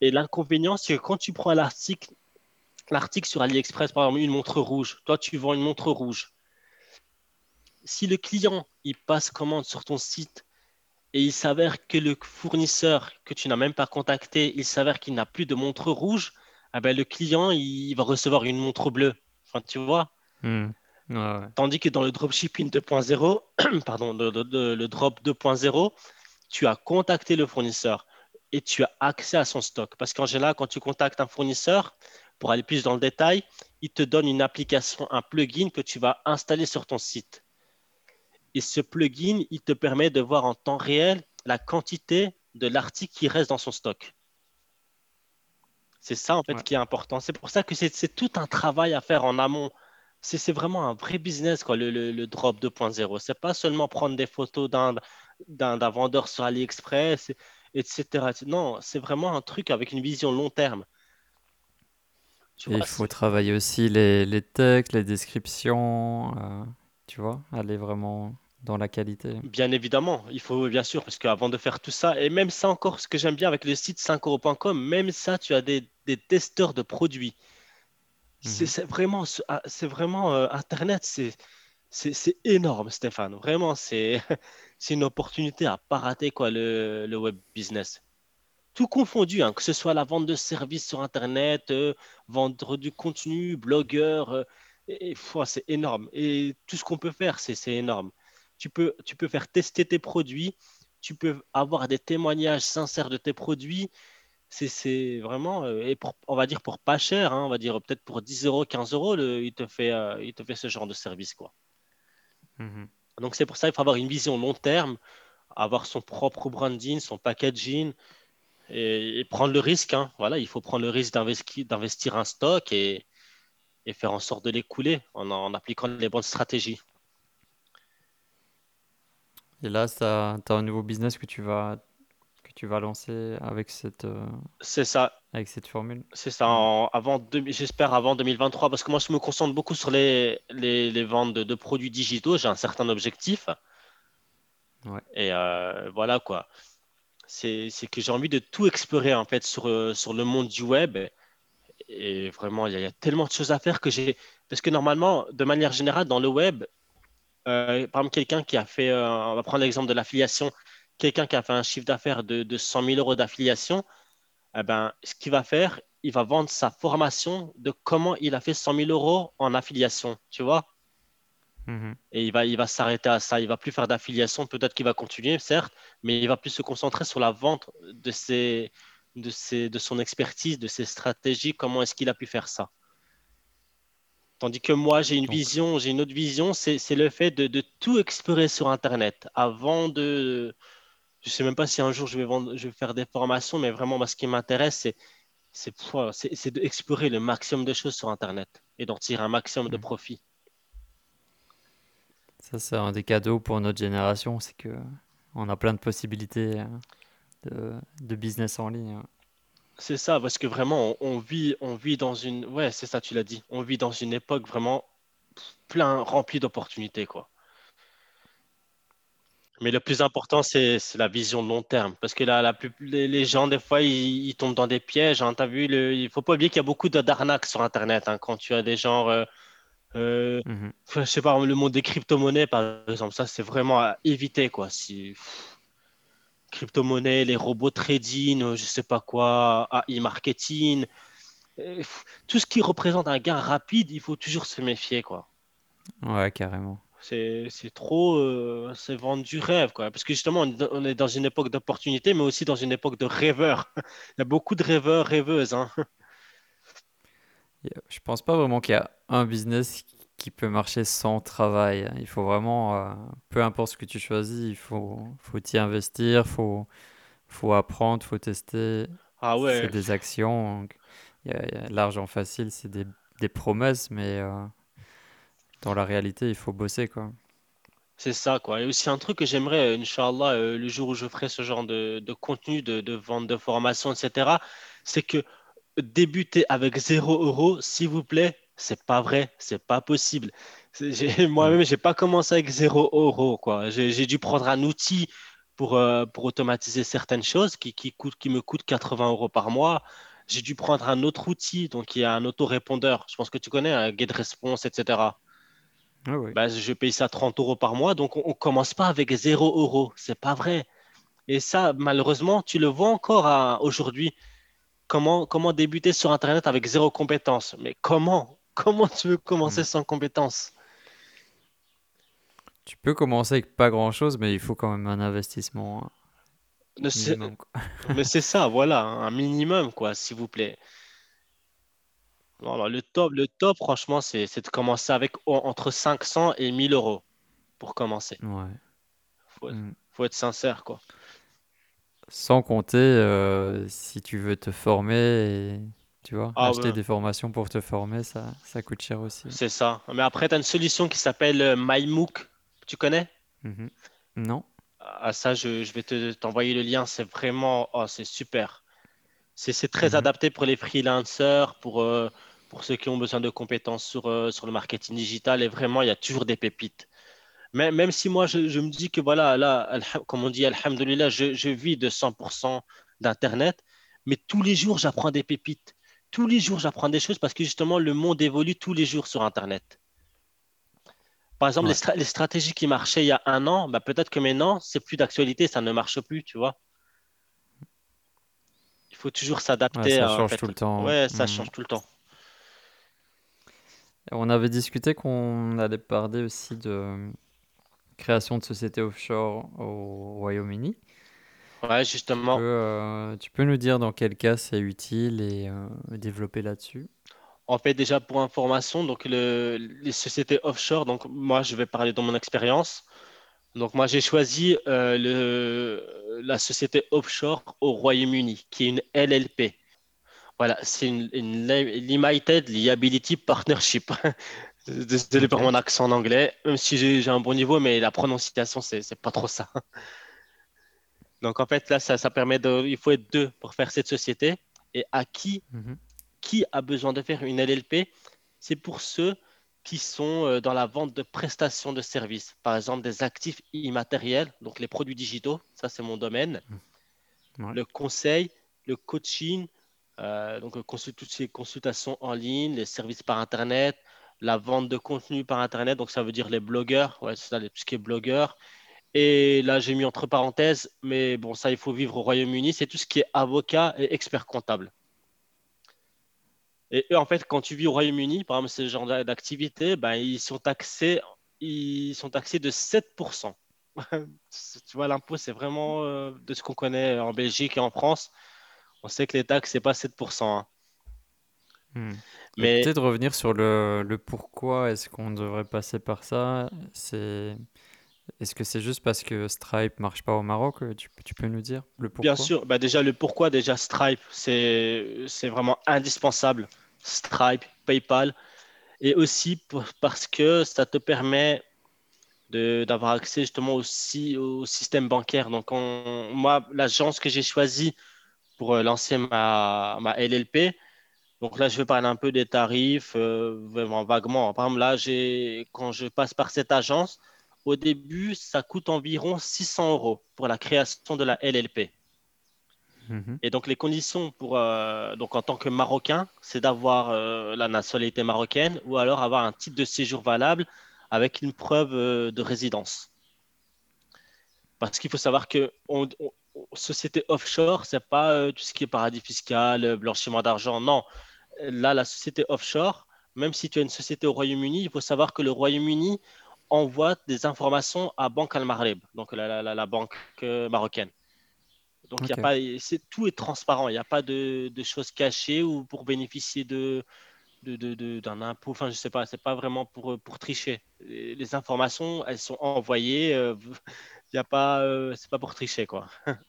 Et l'inconvénient, c'est que quand tu prends l'article, l'article sur AliExpress, par exemple, une montre rouge, toi tu vends une montre rouge. Si le client il passe commande sur ton site et il s'avère que le fournisseur que tu n'as même pas contacté, il s'avère qu'il n'a plus de montre rouge, eh ben, le client il va recevoir une montre bleue. Tu vois? Hmm. Tandis que dans le dropshipping 2.0, pardon, le, drop 2.0, tu as contacté le fournisseur et tu as accès à son stock. Parce qu'en général, quand tu contactes un fournisseur, pour aller plus dans le détail, il te donne une application, un plugin que tu vas installer sur ton site. Et ce plugin, il te permet de voir en temps réel la quantité de l'article qui reste dans son stock. C'est ça en fait qui est important. C'est pour ça que c'est tout un travail à faire en amont c'est vraiment un vrai business, quoi, le, le, drop 2.0. C'est pas seulement prendre des photos d'un vendeur sur AliExpress, etc. Non, c'est vraiment un truc avec une vision long terme. il faut travailler aussi les, les textes, les descriptions, euh, tu vois, aller vraiment dans la qualité. Bien évidemment, il faut bien sûr, parce qu'avant de faire tout ça, et même ça encore, ce que j'aime bien avec le site 5euros.com, même ça, tu as des, des testeurs de produits. Mhm. C'est vraiment, ah, c'est vraiment euh, Internet, c'est énorme, Stéphane. Vraiment, c'est une opportunité à pas rater quoi, le, le web business. Tout confondu, hein, que ce soit la vente de services sur Internet, euh, vendre du contenu, blogueur, euh, et, c'est énorme. Et tout ce qu'on peut faire, c'est énorme. Tu peux, tu peux faire tester tes produits, tu peux avoir des témoignages sincères de tes produits, c'est vraiment, euh, et on va dire pour pas cher, hein, on va dire peut-être pour 10 euros, 15 euros, il, te fait, euh, il te fait ce genre de service. Quoi. Mmh Donc c'est pour ça qu'il faut avoir une vision long terme, avoir son propre branding, son packaging et, prendre le risque. Hein. Voilà, il faut prendre le risque d'investir un stock et, et, faire en sorte de l'écouler en, en appliquant les bonnes stratégies. Et là, tu as, un nouveau business que tu vas tu vas lancer avec cette, euh, c'est ça. avec cette formule C'est ça, avant j'espère avant 2023, parce que moi je me concentre beaucoup sur les, les, les ventes de, produits digitaux, j'ai un certain objectif. Ouais. Et euh, voilà quoi. C'est, que j'ai envie de tout explorer en fait sur, euh, sur le monde du web. Et vraiment, il y, a tellement de choses à faire que j'ai. Parce que normalement, de manière générale, dans le web, par exemple, quelqu'un qui a fait, on va prendre l'exemple de l'affiliation, quelqu'un qui a fait un chiffre d'affaires de, 100 000 euros d'affiliation, eh ben, ce qu'il va faire, il va vendre sa formation de comment il a fait 100 000 euros en affiliation, tu vois. Mm-hmm. Et il va, il va s'arrêter à ça. Il va plus faire d'affiliation. Peut-être qu'il va continuer, certes, mais il va plus se concentrer sur la vente de, ses, de, ses, de son expertise, de ses stratégies. Comment est-ce qu'il a pu faire ça Tandis que moi, j'ai une vision, j'ai une autre vision, c'est le fait de, de, tout explorer sur Internet avant de, je sais même pas si un jour je vais, vendre, je vais faire des formations, mais vraiment, ce qui m'intéresse, c'est c'est d'explorer le maximum de choses sur Internet et d'en tirer un maximum de mmh. profit. Ça, c'est un des cadeaux pour notre génération, c'est que on a plein de possibilités hein, de, de business en ligne. Hein. C'est ça, parce que vraiment, on, vit, on vit dans une... Ouais, c'est ça, tu l'as dit. On vit dans une époque vraiment plein, remplie d'opportunités, quoi. Mais le plus important, c'est la vision de long terme. Parce que là, la les, gens, des fois, ils, tombent dans des pièges. Hein. As vu, le, il ne faut pas oublier qu'il y a beaucoup d'arnaques sur Internet. Hein. Quand tu as des gens, euh, euh mmh je sais pas, le monde des crypto-monnaies, par exemple, ça, c'est vraiment à éviter. Quoi. Si, crypto-monnaies, les robots trading, je ne sais pas quoi, AI marketing, euh, tout ce qui représente un gain rapide, il faut toujours se méfier. Quoi. Ouais, carrément. C'est trop, euh, c'est vendre du rêve, quoi. Parce que justement, on est dans une époque d'opportunité, mais aussi dans une époque de rêveurs. Il y a beaucoup de rêveurs, rêveuses. Hein. Je pense pas vraiment qu'il y a un business qui peut marcher sans travail. Il faut vraiment, euh, peu importe ce que tu choisis, il faut, faut y investir, faut, faut apprendre, faut tester. Ah C'est ouais, des actions. il il L'argent facile, c'est des, des promesses, mais euh, dans la réalité, il faut bosser, quoi. c'est ça, quoi. Et aussi un truc que j'aimerais, euh, Inch'Allah, euh, le jour où je ferai ce genre de, contenu, de, vente de formation, etc., c'est que débuter avec zéro euro, s'il vous plaît, c'est pas vrai, c'est pas possible. Moi-même, j'ai pas commencé avec zéro euro, quoi. J'ai dû prendre un outil pour, euh, pour automatiser certaines choses qui, qui qui me coûte 80 euros par mois. J'ai dû prendre un autre outil, donc il y a un autorépondeur. Je pense que tu connais, un GetResponse, etc. Ah oui. Bah, je paye ça 30 euros par mois, donc on, on commence pas avec zéro euro. C'est pas vrai. Et ça, malheureusement, tu le vois encore à- aujourd'hui. Comment, comment débuter sur Internet avec zéro compétence? Mais comment? Comment tu veux commencer Mm. sans compétence? Tu peux commencer avec pas grand-chose, mais il faut quand même un investissement hein, Ne minimum. Mais c'est ça, voilà, un minimum, quoi, s'il vous plaît. Le top, le top, franchement, c'est c'est de commencer avec en- entre 500 et 1000 euros pour commencer. Ouais. Faut, Mm. faut être sincère, quoi. Sans compter euh, si tu veux te former et tu vois, Ah acheter ouais, des formations pour te former, ça, ça coûte cher aussi. c'est ça. Mais après, tu as une solution qui s'appelle euh, MyMook. Tu connais? Mhm. Non? Ah, ça, je, je vais te t'envoyer le lien. C'est vraiment, oh, c'est super. C'est très Mhm. adapté pour les freelancers, pour, euh, pour ceux qui ont besoin de compétences sur, euh, sur le marketing digital. Et vraiment, il y a toujours des pépites. Même, même si moi, je, je me dis que voilà, là, comme on dit, Alhamdulillah, je, je vis de 100% d'Internet, mais tous les jours, j'apprends des pépites. Tous les jours, j'apprends des choses parce que justement, le monde évolue tous les jours sur Internet. Par exemple, les, stra- les stratégies qui marchaient il y a un an, bah, peut-être que maintenant, c'est plus d'actualité, ça ne marche plus, tu vois. Faut toujours ouais, s'adapter, ça en change tout le temps. Ouais, ça Mhm. change tout le temps. On avait discuté qu'on allait parler aussi de création de sociétés offshore au Royaume-Uni. Ouais, Tu peux, justement. euh, tu peux nous dire dans quel cas c'est utile et euh, développer là-dessus? En fait, déjà pour information, donc le- les sociétés offshore, donc moi, je vais parler de mon expérience. Donc moi, j'ai choisi euh, le, la société offshore au Royaume-Uni, qui est une LLP. Voilà, c'est une, une Limited Liability Partnership. Désolé pour mon accent en anglais, même si j'ai un bon niveau, mais la prononciation, c'est pas trop ça. Donc en fait, là, ça, ça permet de... Il faut être deux pour faire cette société. Et à qui, Mhm. qui a besoin de faire une LLP? C'est pour ceux qui sont euh, dans la vente de prestations de services. Par exemple, des actifs immatériels, donc les produits digitaux, ça c'est mon domaine. Ouais. Le conseil, le coaching, euh, donc euh, ces consultations en ligne, les services par Internet, la vente de contenu par Internet, donc ça veut dire les blogueurs, ouais, c'est ça, les- tout ce qui est blogueur. Et là, j'ai mis entre parenthèses, mais bon, ça, il faut vivre au Royaume-Uni, c'est tout ce qui est avocat et expert comptable. Et eux, en fait, quand tu vis au Royaume-Uni, par exemple, ce genre d'a- d'activité, ben, ils sont taxés, ils sont taxés de 7%. Tu vois, l'impôt, c'est vraiment euh, de ce qu'on connaît en Belgique et en France. On sait que les taxes, c'est pas 7%. hein. Hmm. Mais peut-être revenir sur le, le pourquoi est-ce qu'on devrait passer par ça. C'est, est-ce que c'est juste parce que Stripe marche pas au Maroc? euh, Tu, peux- tu peux nous dire le bien pourquoi? sûr, bah déjà, le pourquoi, déjà, Stripe, c'est, vraiment indispensable. Stripe, PayPal. Et aussi pour- parce que ça te permet d'avoir accès justement aussi au système bancaire. Donc, on- moi, l'agence que j'ai choisie pour euh, lancer ma, ma LLP, donc là, je vais parler un peu des tarifs, euh, vraiment vaguement. Par exemple, là, quand je passe par cette agence, au début, ça coûte environ 600 euros pour la création de la LLP. Mhm. Et donc, les conditions pour, euh, donc en tant que Marocain, c'est d'avoir euh, la nationalité marocaine ou alors avoir un titre de séjour valable avec une preuve euh, de résidence. Parce qu'il faut savoir que on, on- société offshore, c'est pas tout ce qui est paradis fiscal, blanchiment d'argent. Non, là, la société offshore, même si tu as une société au Royaume-Uni, il faut savoir que le Royaume-Uni envoie des informations à Banque Al Maghreb, donc la, la- la- la banque euh, marocaine. Donc, il y a pas, c'est, tout est transparent. Il n'y a pas de, de choses cachées ou pour bénéficier de, d'un impôt. Enfin, je sais pas. C'est pas vraiment pour, euh, pour tricher. Les, informations, elles sont envoyées. euh, Il y a pas, euh, c'est pas pour tricher, quoi.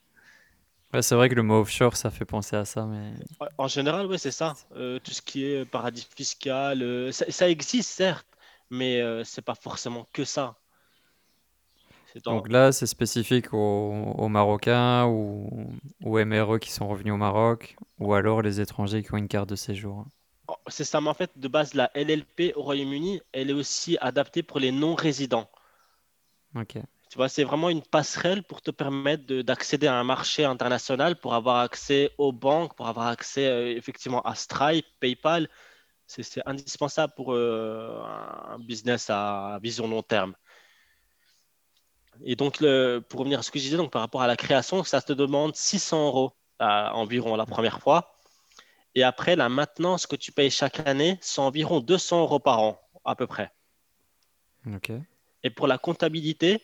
Ouais, c'est vrai que le mot offshore, ça fait penser à ça, mais En général, oui, c'est ça. Euh, tout ce qui est paradis fiscal, euh, ça, ça existe certes, mais euh, c'est pas forcément que ça. Dans... donc là, c'est spécifique aux, aux Marocains ou aux MRE qui sont revenus au Maroc, ou alors les étrangers qui ont une carte de séjour. oh, c'est ça, mais en fait, de base, la LLP au Royaume-Uni, elle est aussi adaptée pour les non-résidents. Ok. Tu vois, c'est vraiment une passerelle pour te permettre de- d'accéder à un marché international, pour avoir accès aux banques, pour avoir accès euh, effectivement à Stripe, PayPal. C'est indispensable pour euh, un business à vision long terme. Et donc, le- pour revenir à ce que je disais, donc par rapport à la création, ça te demande 600 euros euh, environ la première fois. Et après, la maintenance que tu payes chaque année, c'est environ 200 euros par an, à peu près. Ok. Et pour la comptabilité,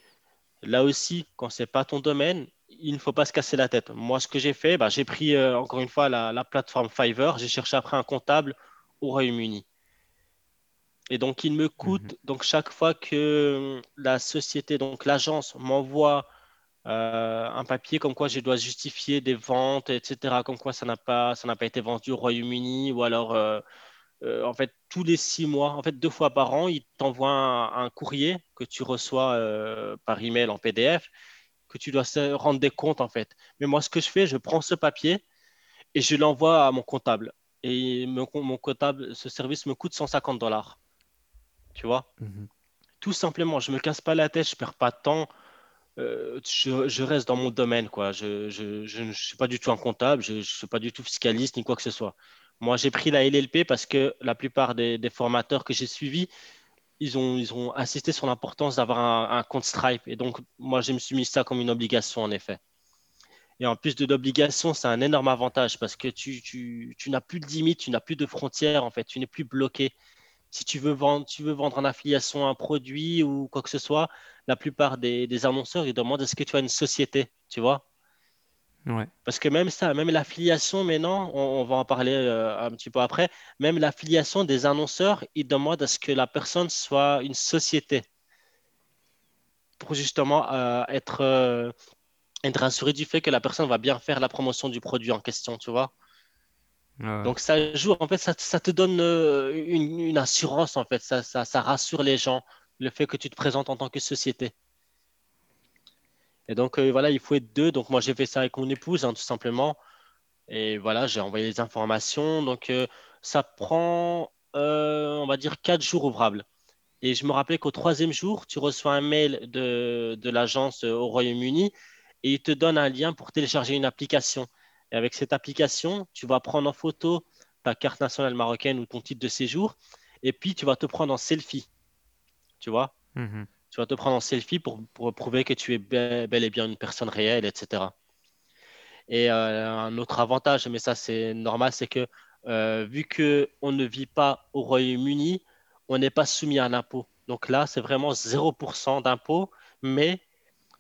là aussi, quand c'est pas ton domaine, il ne faut pas se casser la tête. Moi, ce que j'ai fait, bah, j'ai pris euh, encore une fois la, la plateforme Fiverr, j'ai cherché après un comptable au Royaume-Uni. Et donc, il me Mhm. coûte, donc chaque fois que la société, donc l'agence m'envoie euh, un papier comme quoi je dois justifier des ventes, etc., comme quoi ça n'a pas, ça n'a pas été vendu au Royaume-Uni, ou alors, euh, euh, en fait, tous les six mois, en fait, deux fois par an, ils t'envoient un, un courrier que tu reçois euh, par email en PDF, que tu dois rendre des comptes, en fait. Mais moi, ce que je fais, je prends ce papier et je l'envoie à mon comptable. Et mon, mon comptable, ce service me coûte 150 dollars, tu vois? Mhm. Tout simplement, je me casse pas la tête, je perds pas de temps. euh, je, je reste dans mon domaine, quoi. Je, je, je ne suis pas du tout un comptable, je ne suis pas du tout fiscaliste ni quoi que ce soit. Moi, j'ai pris la LLP parce que la plupart des, des formateurs que j'ai suivis, ils ont, ils ont insisté sur l'importance d'avoir un, un compte Stripe. Et donc, moi, je me suis mis ça comme une obligation, en effet. Et en plus de l'obligation, c'est un énorme avantage parce que tu, tu, tu n'as plus de limites, tu n'as plus de frontières, en fait. Tu n'es plus bloqué si tu veux vendre, tu veux vendre en affiliation un produit ou quoi que ce soit, la plupart des, des annonceurs, ils demandent est-ce que tu as une société, tu vois? Ouais. Parce que même ça, même l'affiliation, maintenant, on, on va en parler euh, un petit peu après, même l'affiliation des annonceurs, ils demandent à ce que la personne soit une société pour justement euh, être, euh, être rassuré du fait que la personne va bien faire la promotion du produit en question, tu vois? Ouais. Donc ça joue, en fait, ça, ça te donne euh, une, une assurance, en fait, ça, ça, ça rassure les gens, le fait que tu te présentes en tant que société. Et donc euh, voilà, il faut être deux. Donc moi j'ai fait ça avec mon épouse, hein, tout simplement. Et voilà, j'ai envoyé les informations. Donc euh, ça prend, on va dire, quatre jours ouvrables. Et je me rappelais qu'au troisième jour, tu reçois un mail de, de l'agence au Royaume-Uni et il te donne un lien pour télécharger une application. Et avec cette application, tu vas prendre en photo ta carte nationale marocaine ou ton titre de séjour. Et puis tu vas te prendre en selfie, tu vois? Mhm. Tu vas te prendre en selfie pour, pour prouver que tu es bel, bel et bien une personne réelle, etc. Et euh, un autre avantage, mais ça c'est normal, c'est que euh, vu que on ne vit pas au Royaume-Uni, on n'est pas soumis à l'impôt. Donc là, c'est vraiment 0% d'impôt, mais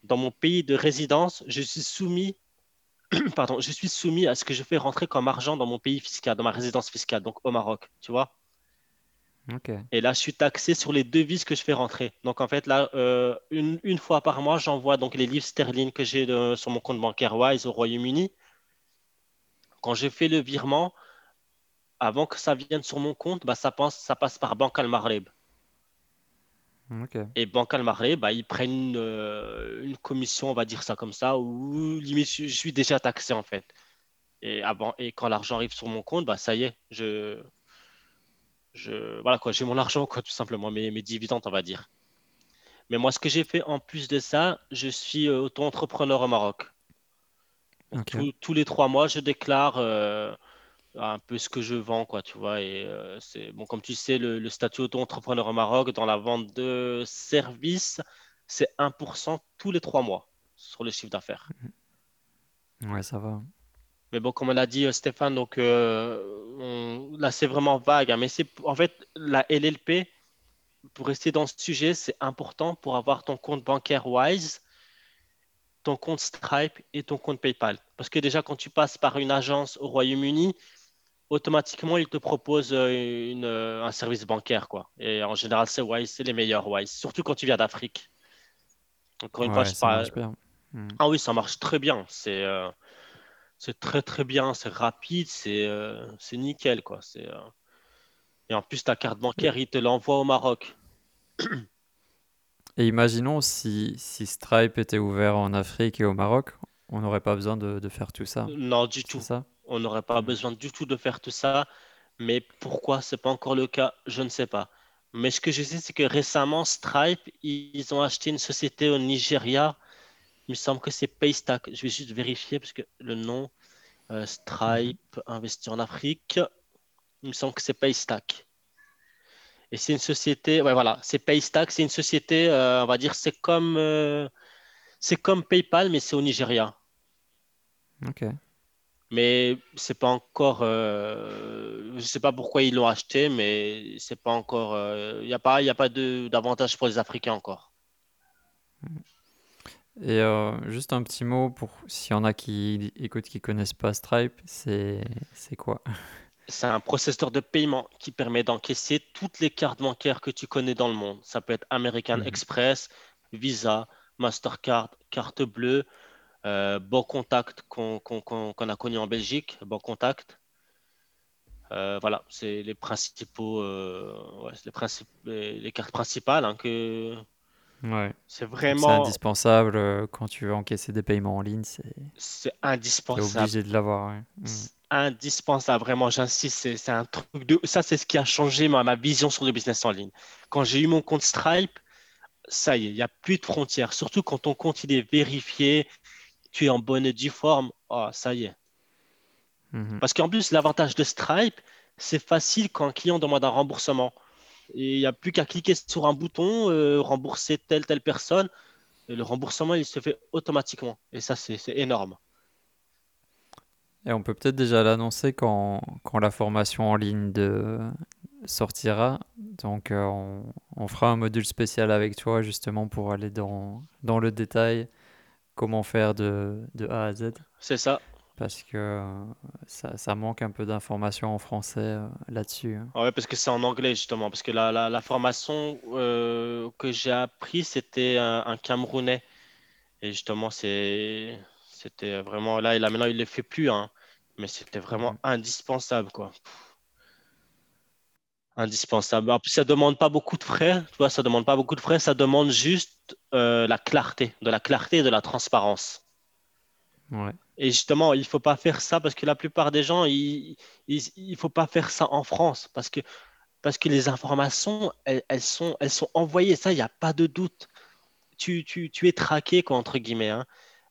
dans mon pays de résidence, je suis soumis, pardon, je suis soumis à ce que je fais rentrer comme argent dans mon pays fiscal, dans ma résidence fiscale, donc au Maroc, tu vois. Et là, je suis taxé sur les devises que je fais rentrer. Donc en fait, là, euh, une, une fois par mois, j'envoie donc les livres sterling que j'ai de- sur mon compte bancaire Wise au Royaume-Uni. Quand je fais le virement, avant que ça vienne sur mon compte, bah, ça, passe, ça passe par Banque Al Maghreb. Ok. Et Banque Al Maghreb, bah, ils prennent euh, une commission, on va dire ça comme ça, où limite je, je suis déjà taxé en fait. Et, avant, et quand l'argent arrive sur mon compte, bah, ça y est, je, je, voilà quoi, j'ai mon argent, quoi, tout simplement, mes, mes dividendes, on va dire. Mais moi, ce que j'ai fait en plus de ça, je suis euh, auto-entrepreneur au Maroc. Tous tous les trois mois, je déclare euh, un peu ce que je vends, quoi, tu vois. Et euh, c'est bon, comme tu sais, le, le statut auto-entrepreneur au Maroc dans la vente de services, c'est 1% tous les trois mois sur le chiffre d'affaires. Ouais, ça va. Mais bon, comme on l'a dit, euh, Stéphane, donc euh, on- là, c'est vraiment vague, hein, mais c'est en fait la LLP, pour rester dans ce sujet, c'est important pour avoir ton compte bancaire Wise, ton compte Stripe et ton compte PayPal. Parce que déjà, quand tu passes par une agence au Royaume-Uni, automatiquement, ils te proposent euh, une, euh, un service bancaire, quoi. Et en général, c'est Wise, c'est les meilleurs Wise, surtout quand tu viens d'Afrique. Encore une fois, je parle. Mhm. Ah oui, ça marche très bien. C'est euh, C'est très très bien, c'est rapide, c'est euh, c'est nickel quoi. C'est, euh, Et en plus, ta carte bancaire, il te l'envoie au Maroc. Et imaginons si, si Stripe était ouvert en Afrique et au Maroc, on n'aurait pas besoin de, de faire tout ça. Non, du tout. ça? On n'aurait pas Mm. besoin du tout de faire tout ça. Mais pourquoi c'est pas encore le cas, je ne sais pas. Mais ce que je sais, c'est que récemment, Stripe, ils ont acheté une société au Nigeria. Il me semble que c'est Paystack. Je vais juste vérifier parce que le nom, euh. Stripe, investi en Afrique, il me semble que c'est Paystack. Et c'est une société, ouais, voilà, c'est Paystack, c'est une société, euh, on va dire, c'est comme, euh, c'est comme PayPal, mais c'est au Nigeria. Ok. Mais c'est pas encore, euh, je sais pas pourquoi ils l'ont acheté, mais c'est pas encore, il n'y a pas, y a pas de d'avantage pour les Africains encore. Et euh, juste un petit mot pour s'il y en a qui écoutent qui connaissent pas Stripe, c'est c'est quoi? C'est un processeur de paiement qui permet d'encaisser toutes les cartes bancaires que tu connais dans le monde. Ça peut être American Mhm. Express, Visa, Mastercard, carte bleue, euh, Bon Contact qu'on a connu en Belgique, Bon Contact. Euh, voilà, c'est les principaux, euh, ouais, les, princip- les- les cartes principales hein, que Ouais. c'est Donc c'est vraiment, indispensable euh, quand tu veux encaisser des paiements en ligne, c'est c'est t'es indispensable. obligé de l'avoir. ouais. C'est indispensable, vraiment, j'insiste, c'est c'est un truc de... Ça, c'est ce qui a changé ma, ma vision sur le business en ligne. Quand j'ai eu mon compte Stripe, ça y est, il n'y a plus de frontières. Surtout quand ton compte il est vérifié, tu es en bonne et due forme, oh, ça y est. Mhm. Parce qu'en plus, l'avantage de Stripe, c'est facile quand un client demande un remboursement. Et il n'y a plus qu'à cliquer sur un bouton, euh, rembourser telle, telle personne, et le remboursement, il se fait automatiquement. Et ça, c'est c'est énorme. Et on peut peut-être déjà l'annoncer quand, quand la formation en ligne de, sortira. Donc euh, on, on fera un module spécial avec toi justement pour aller dans, dans le détail, comment faire de, de A à Z. C'est ça. Parce que euh, ça, ça manque un peu d'informations en français euh, là-dessus. hein. Ouais, parce que c'est en anglais, justement. Parce que la, la, la formation euh, que j'ai appris, c'était un, un Camerounais. Et justement, c'est, c'était vraiment là. Et là, maintenant, il ne le fait plus, hein. Mais c'était vraiment Mhm. indispensable, quoi. Indispensable. En plus, ça demande pas beaucoup de frais. Tu vois, ça demande pas beaucoup de frais. Ça demande juste euh, la clarté, de la clarté et de la transparence. Ouais. Et justement, il faut pas faire ça parce que la plupart des gens, il, il, il faut pas faire ça en France parce que parce que les informations, elles, elles sont, elles sont envoyées. Ça, il n'y a pas de doute. Tu, tu, tu es traqué, quoi, entre guillemets. hein.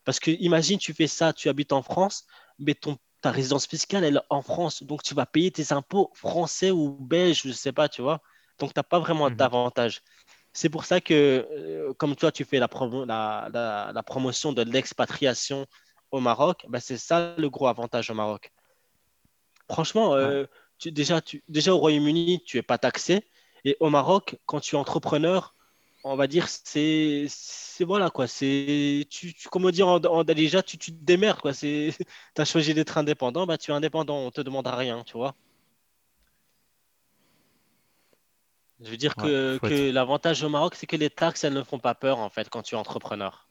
Parce que imagine, tu fais ça, tu habites en France, mais ton, ta résidence fiscale, elle est en France. Donc, tu vas payer tes impôts français ou belges, je ne sais pas, tu vois. Donc, tu n'as pas vraiment Mhm. d'avantage. C'est pour ça que, euh, comme toi, tu fais la, promo- la, la- la promotion de l'expatriation au Maroc, ben, c'est ça le gros avantage au Maroc. Franchement, Ouais. euh, tu- déjà, tu, déjà au Royaume-Uni, tu n'es pas taxé. Et au Maroc, quand tu es entrepreneur, on va dire, c'est, c'est voilà quoi. C'est, tu, tu- comme on dit en, en Dalija, tu, tu te démerdes quoi. C'est, tu as choisi d'être indépendant, bah, tu es indépendant, on te demande à rien, tu vois. Je veux dire Ouais. que, l'avantage au Maroc, c'est que les taxes, elles ne font pas peur en fait quand tu es entrepreneur.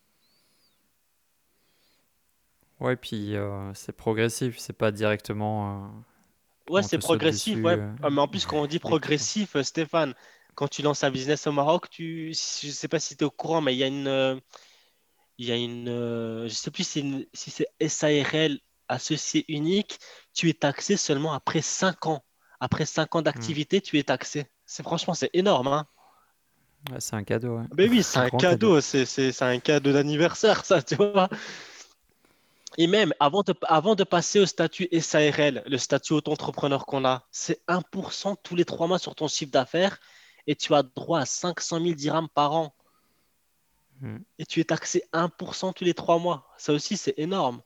Ouais, puis euh, c'est progressif, c'est pas directement. euh, Ouais, c'est progressif, dessus ouais. euh, Ah, Mais en plus, quand on dit progressif, Stéphane, quand tu lances un business au Maroc, tu, je sais pas si tu es au courant, mais il y a une, euh, il y a une, euh, je sais plus si, c'est SARL associé unique, tu es taxé seulement après 5 ans. Après 5 ans d'activité, tu es taxé. C'est franchement, c'est énorme, hein. Ouais, c'est un cadeau, ouais. Ben oui, c'est un cadeau. cadeau, c'est c'est- c'est un cadeau d'anniversaire, ça, tu vois. Et même avant de, avant de passer au statut SARL, le statut auto-entrepreneur qu'on a, c'est 1% tous les trois mois sur ton chiffre d'affaires et tu as droit à 500 000 dirhams par an. Mhm. Et tu es taxé 1% tous les trois mois. Ça aussi, c'est énorme.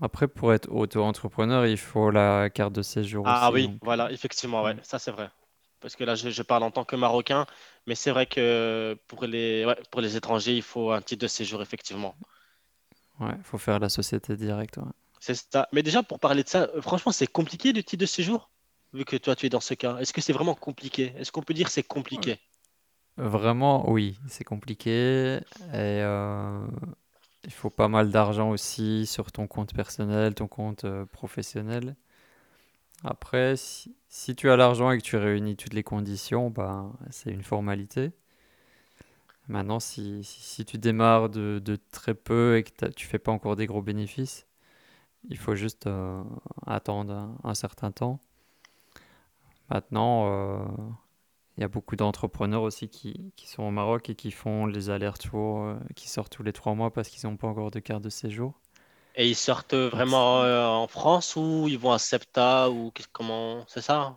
Après, pour être auto-entrepreneur, il faut la carte de séjour Ah aussi, oui, donc. voilà, effectivement, ouais, euh, ça c'est vrai. Parce que là, je, je parle en tant que Marocain, mais c'est vrai que pour les, ouais, pour les étrangers, il faut un titre de séjour, effectivement. Ouais, faut faire la société directe. ouais. C'est ça. Mais déjà, pour parler de ça, euh, franchement, c'est compliqué le titre de séjour, vu que toi, tu es dans ce cas. Est-ce que c'est vraiment compliqué? Est-ce qu'on peut dire c'est compliqué? Vraiment, oui, c'est compliqué. Et, euh, il faut pas mal d'argent aussi sur ton compte personnel, ton compte euh, professionnel. Après, si, si tu as l'argent et que tu réunis toutes les conditions, ben, c'est une formalité. Maintenant, si, si, tu démarres de, de très peu et que tu fais pas encore des gros bénéfices, il faut juste euh, attendre un certain temps. Maintenant, euh, il y a beaucoup d'entrepreneurs aussi qui, qui sont au Maroc et qui font les allers-retours, euh, qui sortent tous les trois mois parce qu'ils n'ont pas encore de carte de séjour. Et ils sortent vraiment euh, en France ou ils vont à Septa ou comment? C'est ça?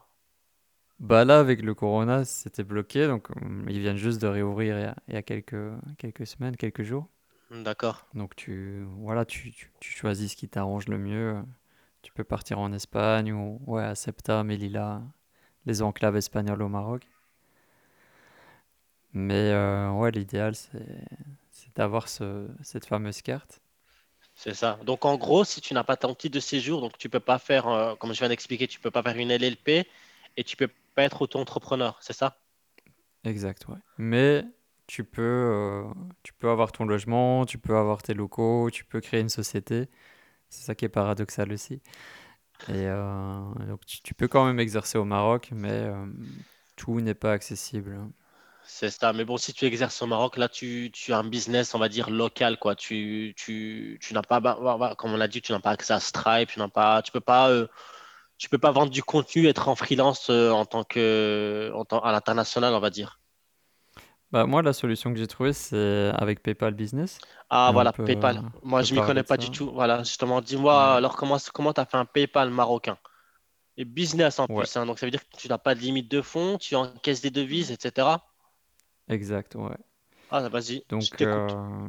bah là, avec le Corona, c'était bloqué, donc ils viennent juste de réouvrir il y a, il y a quelques, quelques semaines, quelques jours. D'accord. Donc tu, voilà, tu, tu, tu choisis ce qui t'arrange le mieux. Tu peux partir en Espagne ou ouais, à Ceuta, Melilla, les enclaves espagnoles au Maroc. Mais euh, ouais, l'idéal, c'est d'avoir ce, cette fameuse carte. C'est ça. Donc en gros, si tu n'as pas ton titre de séjour, donc tu peux pas faire, euh, comme je viens d'expliquer, tu peux pas faire une LLP et tu peux pas être auto-entrepreneur, c'est ça? Exact, ouais. Mais tu peux, euh, tu peux avoir ton logement, tu peux avoir tes locaux, tu peux créer une société. C'est ça qui est paradoxal aussi. Et euh, donc tu, peux quand même exercer au Maroc, mais euh, tout n'est pas accessible. C'est ça. Mais bon, si tu exerces au Maroc, là, tu, tu as un business, on va dire, local, quoi. Tu, tu, tu n'as pas, bah, bah, bah, comme on l'a dit, tu n'as pas accès à Stripe, tu n'as pas, tu peux pas, euh, tu peux pas vendre du contenu, être en freelance en tant que, en tant- à l'international, on va dire. Bah, moi, la solution que j'ai trouvée, c'est avec PayPal Business. Ah, Et on voilà, peut, euh, PayPal. on Moi, peut je m'y parler connais de pas du tout. Voilà, justement, dis-moi, Ouais, alors, comment, comment tu as fait un PayPal marocain? Et business en ouais, plus, hein. Donc, ça veut dire que tu n'as pas de limite de fonds, tu encaisses des devises, etc. exact, ouais. Ah, vas-y, je Donc, t'écoute. euh,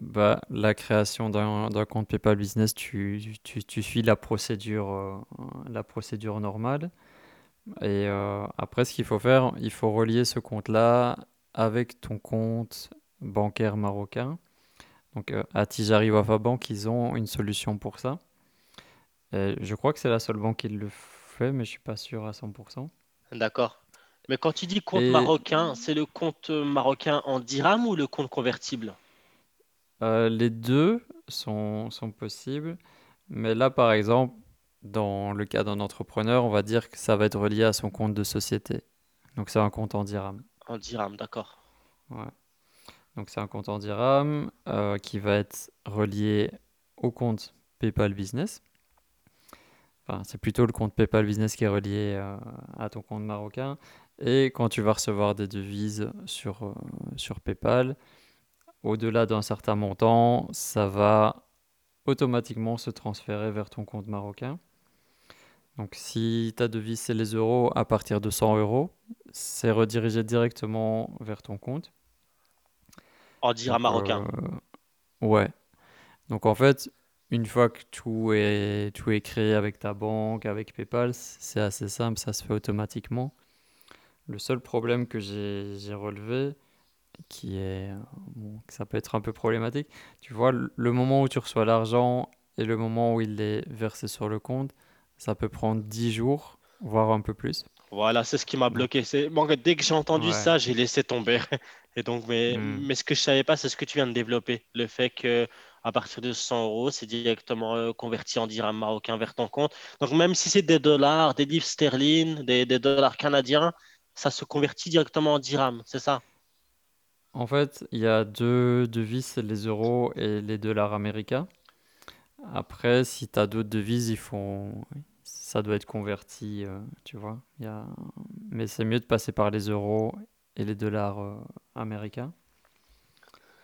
bah, la création d'un d'un compte PayPal Business, tu, tu, tu suis la procédure, euh, la procédure normale. Et euh, après, ce qu'il faut faire, il faut relier ce compte-là avec ton compte bancaire marocain. Donc, euh, à Tijari Wafa Bank, ils ont une solution pour ça. Et je crois que c'est la seule banque qui le fait, mais je suis pas sûr à 100%. D'accord. Mais quand tu dis compte Et marocain, c'est le compte marocain en dirham ou le compte convertible? euh, les deux sont, sont possibles. Mais là, par exemple, dans le cas d'un entrepreneur, on va dire que ça va être relié à son compte de société. Donc, c'est un compte en dirham. En dirham, d'accord. Donc, c'est un compte en dirham euh, qui va être relié au compte PayPal Business. Enfin, c'est plutôt le compte PayPal Business qui est relié euh, à ton compte marocain. Et quand tu vas recevoir des devises sur, euh, sur PayPal, au-delà d'un certain montant, ça va automatiquement se transférer vers ton compte marocain. Donc si ta devise c'est les euros, à partir de 100 euros, c'est redirigé directement vers ton compte. En dirham marocain. euh, ouais. Donc en fait, une fois que tout est, tout est créé avec ta banque, avec PayPal, c'est assez simple, ça se fait automatiquement. Le seul problème que j'ai relevé, qui est, bon, que ça peut être un peu problématique, tu vois, le moment où tu reçois l'argent et le moment où il est versé sur le compte, ça peut prendre 10 jours, voire un peu plus. Voilà, c'est ce qui m'a bloqué. C'est bon, dès que j'ai entendu ouais. ça, j'ai laissé tomber. Et donc, mais, Hmm. mais ce que je savais pas, c'est ce que tu viens de développer. Le fait que à partir de 100 euros, c'est directement euh, converti en dirham marocain vers ton compte. Donc, même si c'est des dollars, des livres sterling, des, des dollars canadiens, ça se convertit directement en dirham, c'est ça? En fait, il y a deux devises, les euros et les dollars américains. Après, si tu as d'autres devises, il faut... ça doit être converti, euh, tu vois. Il y a... Mais c'est mieux de passer par les euros et les dollars euh, américains.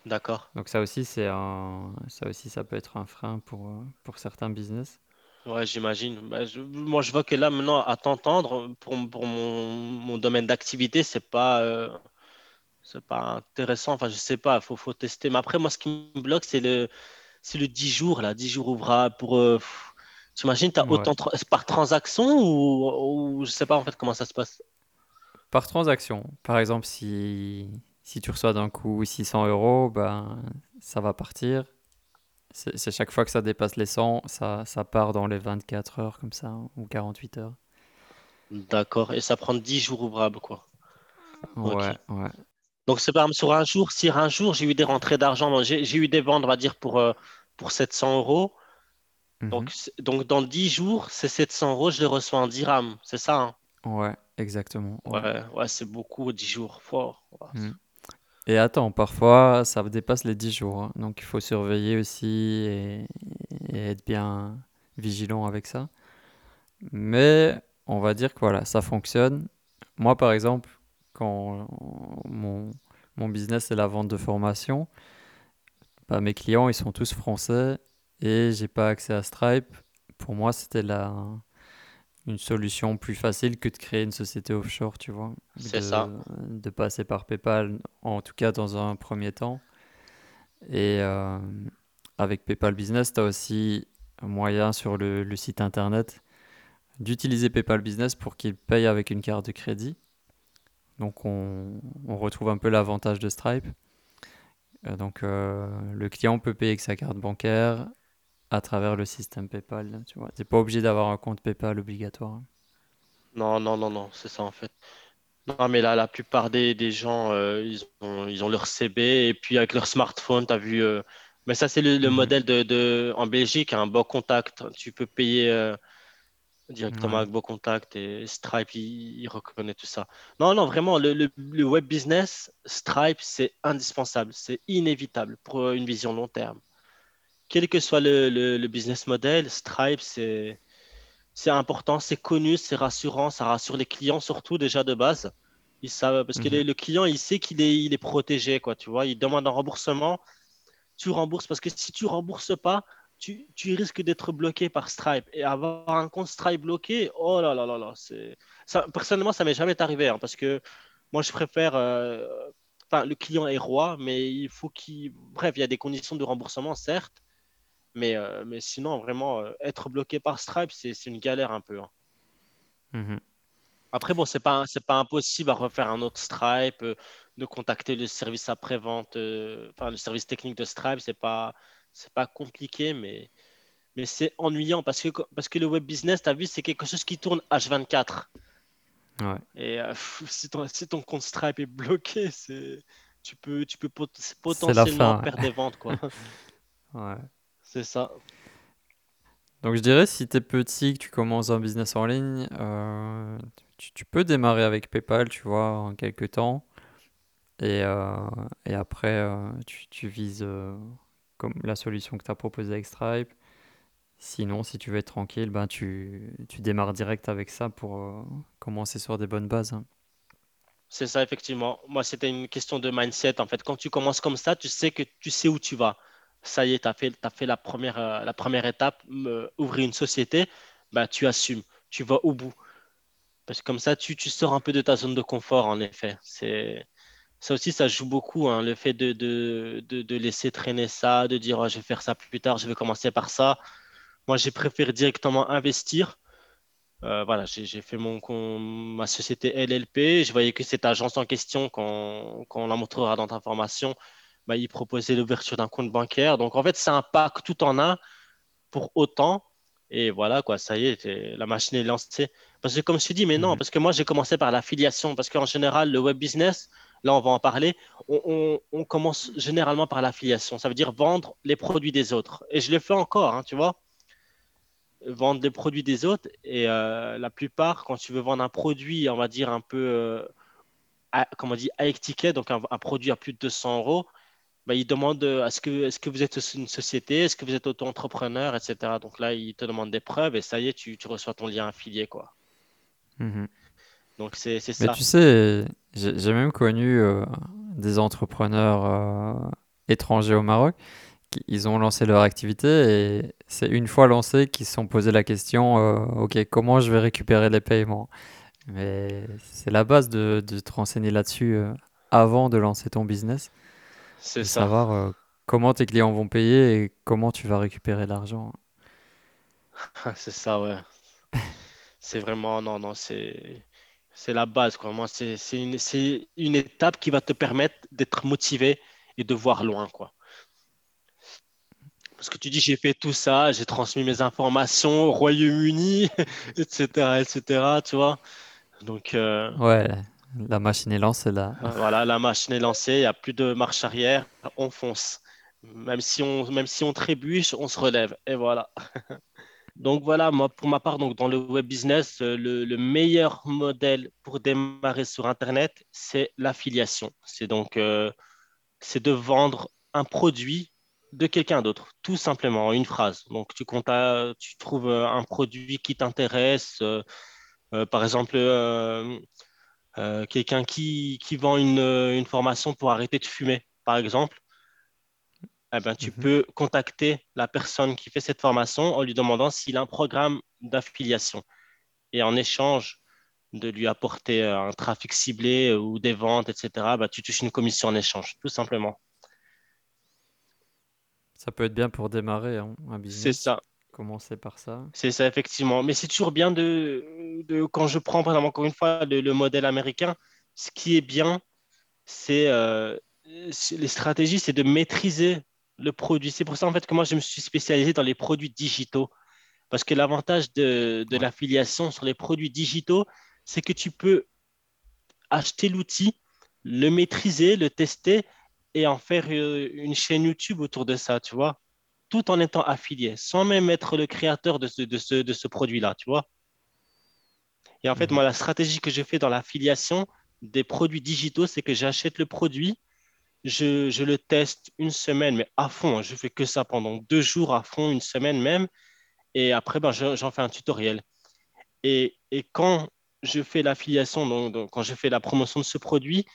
D'accord. Donc ça aussi, c'est un... ça aussi, ça peut être un frein pour, euh, pour certains business. Ouais, j'imagine. Bah, je- moi, je vois que là, maintenant, à t'entendre, pour, pour mon, mon domaine d'activité, c'est pas, euh, c'est pas intéressant. Enfin, je sais pas, faut, faut tester. Mais après, moi, ce qui me bloque, c'est le, c'est le 10 jours, là, 10 jours ouvrables pour. Euh, t'as Ouais. autant tra- par transaction ou, ou je sais pas en fait comment ça se passe? Par transaction, par exemple, si, si tu reçois d'un coup 600 euros, ben, ça va partir. C'est chaque fois que ça dépasse les 100, ça, ça part dans les 24 heures comme ça, ou 48 heures. D'accord. Et ça prend 10 jours ouvrables, quoi. Ouais. Donc, c'est par exemple sur un jour, si un jour j'ai eu des rentrées d'argent, j'ai eu des ventes, on va dire, pour, euh, pour 700 euros. Donc, Mhm. donc, dans 10 jours, ces 700 euros, je les reçois en dirham. C'est ça, hein? Ouais, exactement. Ouais. Ouais, ouais, c'est beaucoup, 10 jours. Fort. Mm. Et attends, parfois ça dépasse les 10 jours, hein. donc il faut surveiller aussi et, et être bien vigilant avec ça. Mais on va dire que voilà, ça fonctionne. Moi, par exemple, quand mon, mon business c'est la vente de formation, bah, mes clients ils sont tous français et j'ai pas accès à Stripe. Pour moi, c'était la, une solution plus facile que de créer une société offshore, tu vois, C'est ça. de, passer par PayPal, en tout cas dans un premier temps. Et euh, avec PayPal Business, tu as aussi moyen sur le, le site internet d'utiliser PayPal Business pour qu'il paye avec une carte de crédit. Donc on, on retrouve un peu l'avantage de Stripe. Euh, donc euh, le client peut payer avec sa carte bancaire à travers le système PayPal. Tu vois, t'es pas obligé d'avoir un compte PayPal obligatoire. Non, non, non, non, c'est ça en fait. Non, mais là, la plupart des, des gens, euh, ils ont, ils ont leur CB et puis avec leur smartphone, tu as vu. Mais ça, c'est le, le Mhm. modèle de, de... en Belgique, un bon contact. Tu peux payer directement Ouais. avec Beau Contact et Stripe, il, il reconnaît tout ça. Non, non, vraiment, le, le- le web business, Stripe, c'est indispensable, c'est inévitable pour euh, une vision long terme. Quel que soit le, le- business model, Stripe, c'est c'est important, c'est connu, c'est rassurant, ça rassure les clients surtout déjà de base. Ils savent, parce que Mhm. les- le client, il sait qu'il est, il est protégé, quoi, tu vois. Il demande un remboursement, tu rembourses parce que si tu rembourses pas, tu, tu risques d'être bloqué par Stripe. Et avoir un compte Stripe bloqué, oh là là là là, ça, personnellement, ça m'est jamais arrivé hein, parce que moi, je préfère. euh, Enfin, le client est roi, mais il faut qu'il. Bref, il y a des conditions de remboursement, certes, mais, euh, mais sinon, vraiment, euh, être bloqué par Stripe, c'est une galère un peu. hein. Mhm. Après, bon, c'est pas, pas impossible à refaire un autre Stripe, euh, de contacter le service après-vente, enfin, le service technique de Stripe, c'est pas, c'est pas compliqué, mais, mais c'est ennuyant parce que, parce que le web business, tu as vu, c'est quelque chose qui tourne H24. Ouais. Et euh, si ton, si ton compte Stripe est bloqué, c'est, tu peux, tu peux pot- potentiellement fin. perdre des ventes, quoi. Ouais. C'est ça. Donc je dirais si tu es petit, que tu commences un business en ligne, euh, tu, tu peux démarrer avec PayPal, tu vois, en quelques temps. Et, euh, et après, tu, tu vises comme la solution que tu as proposée avec Stripe. Sinon, si tu veux être tranquille, ben tu, tu démarres direct avec ça pour euh, commencer sur des bonnes bases. hein. C'est ça, effectivement. Moi, c'était une question de mindset. En fait, quand tu commences comme ça, tu sais que tu sais où tu vas. Ça y est, tu as fait, t'as fait la première, euh, la première étape, me- ouvrir une société, bah, tu assumes, tu vas au bout. Parce que comme ça, tu, tu sors un peu de ta zone de confort, en effet. C'est, ça aussi, ça joue beaucoup, hein, le fait de, de, de, de laisser traîner ça, de dire, Oh, je vais faire ça plus tard, je vais commencer par ça. Moi, j'ai préféré directement investir euh, voilà, j'ai fait mon, con- ma société LLP. Je voyais que cette agence en question, quand, quand on la montrera dans ta formation, bah, il proposait l'ouverture d'un compte bancaire. Donc, en fait, c'est un pack tout en un pour autant. Et voilà, quoi, ça y est, la machine est lancée. Parce que, comme je te dis, mais non, Mhm. parce que moi, j'ai commencé par l'affiliation. Parce qu'en général, le web business, là, on va en parler, on, commence généralement par l'affiliation. Ça veut dire vendre les produits des autres. Et je le fais encore, hein, tu vois vendre les produits des autres. Et euh, la plupart, quand tu veux vendre un produit, on va dire un peu, euh, comment on dit, étiquette, donc un, produit à plus de 200 euros, bah, ils demandent euh, est-ce que, est-ce que vous êtes une société, est-ce que vous êtes auto-entrepreneur, etc. Donc là, ils te demandent des preuves et ça y est, tu, reçois ton lien affilié, quoi. Mhm. Donc c'est c'est Mais ça. tu sais, j'ai même connu euh, des entrepreneurs euh, étrangers au Maroc qui ils ont lancé leur activité et c'est une fois lancé qu'ils se sont posé la question, euh, OK, comment je vais récupérer les paiements? Mais c'est la base de, de te renseigner là-dessus avant de lancer ton business, C'est ça. savoir comment tes clients vont payer et comment tu vas récupérer l'argent. C'est ça, ouais. C'est vraiment, non, non, c'est c'est la base, quoi. Moi, c'est c'est une, c'est une étape qui va te permettre d'être motivé et de voir loin, quoi. Parce que tu dis, j'ai fait tout ça, j'ai transmis mes informations au Royaume-Uni, etc., etc., tu vois. Donc, euh, Ouais, La machine est lancée là. Voilà, la machine est lancée, il n'y a plus de marche arrière, on fonce. Même si on, même si on trébuche, on se relève. Et voilà. Donc voilà, moi, pour ma part, donc, dans le web business, euh, le, le meilleur modèle pour démarrer sur Internet, c'est l'affiliation. C'est donc euh, c'est de vendre un produit de quelqu'un d'autre, tout simplement, en une phrase. Donc tu, comptes tu trouves euh, un produit qui t'intéresse, par exemple, quelqu'un qui, qui vend une, une formation pour arrêter de fumer, par exemple. Eh ben, tu Mhm. peux contacter la personne qui fait cette formation en lui demandant s'il a un programme d'affiliation. Et en échange de lui apporter euh, un trafic ciblé euh, ou des ventes, etc., bah, tu touches une commission en échange, tout simplement. Ça peut être bien pour démarrer hein, un C'est business. ça, Commencer par ça. c'est ça, effectivement. Mais c'est toujours bien de, de, quand je prends, par exemple, encore une fois, le, le modèle américain, ce qui est bien, c'est euh, c'est- les stratégies, c'est de maîtriser le produit. C'est pour ça, en fait, que moi, je me suis spécialisé dans les produits digitaux. Parce que l'avantage de, l'affiliation sur les produits digitaux, c'est que tu peux acheter l'outil, le maîtriser, le tester et en faire euh, une chaîne YouTube autour de ça, tu vois, tout en étant affilié, sans même être le créateur de ce, de ce, de ce produit-là, tu vois. Et en fait, Mhm. moi, la stratégie que je fais dans l'affiliation des produits digitaux, c'est que j'achète le produit, je, je le teste une semaine, mais à fond, hein, je fais que ça pendant deux jours à fond, une semaine même, et après, ben, je- j'en fais un tutoriel. Et, et quand je fais l'affiliation, donc, donc, quand je fais la promotion de ce produit,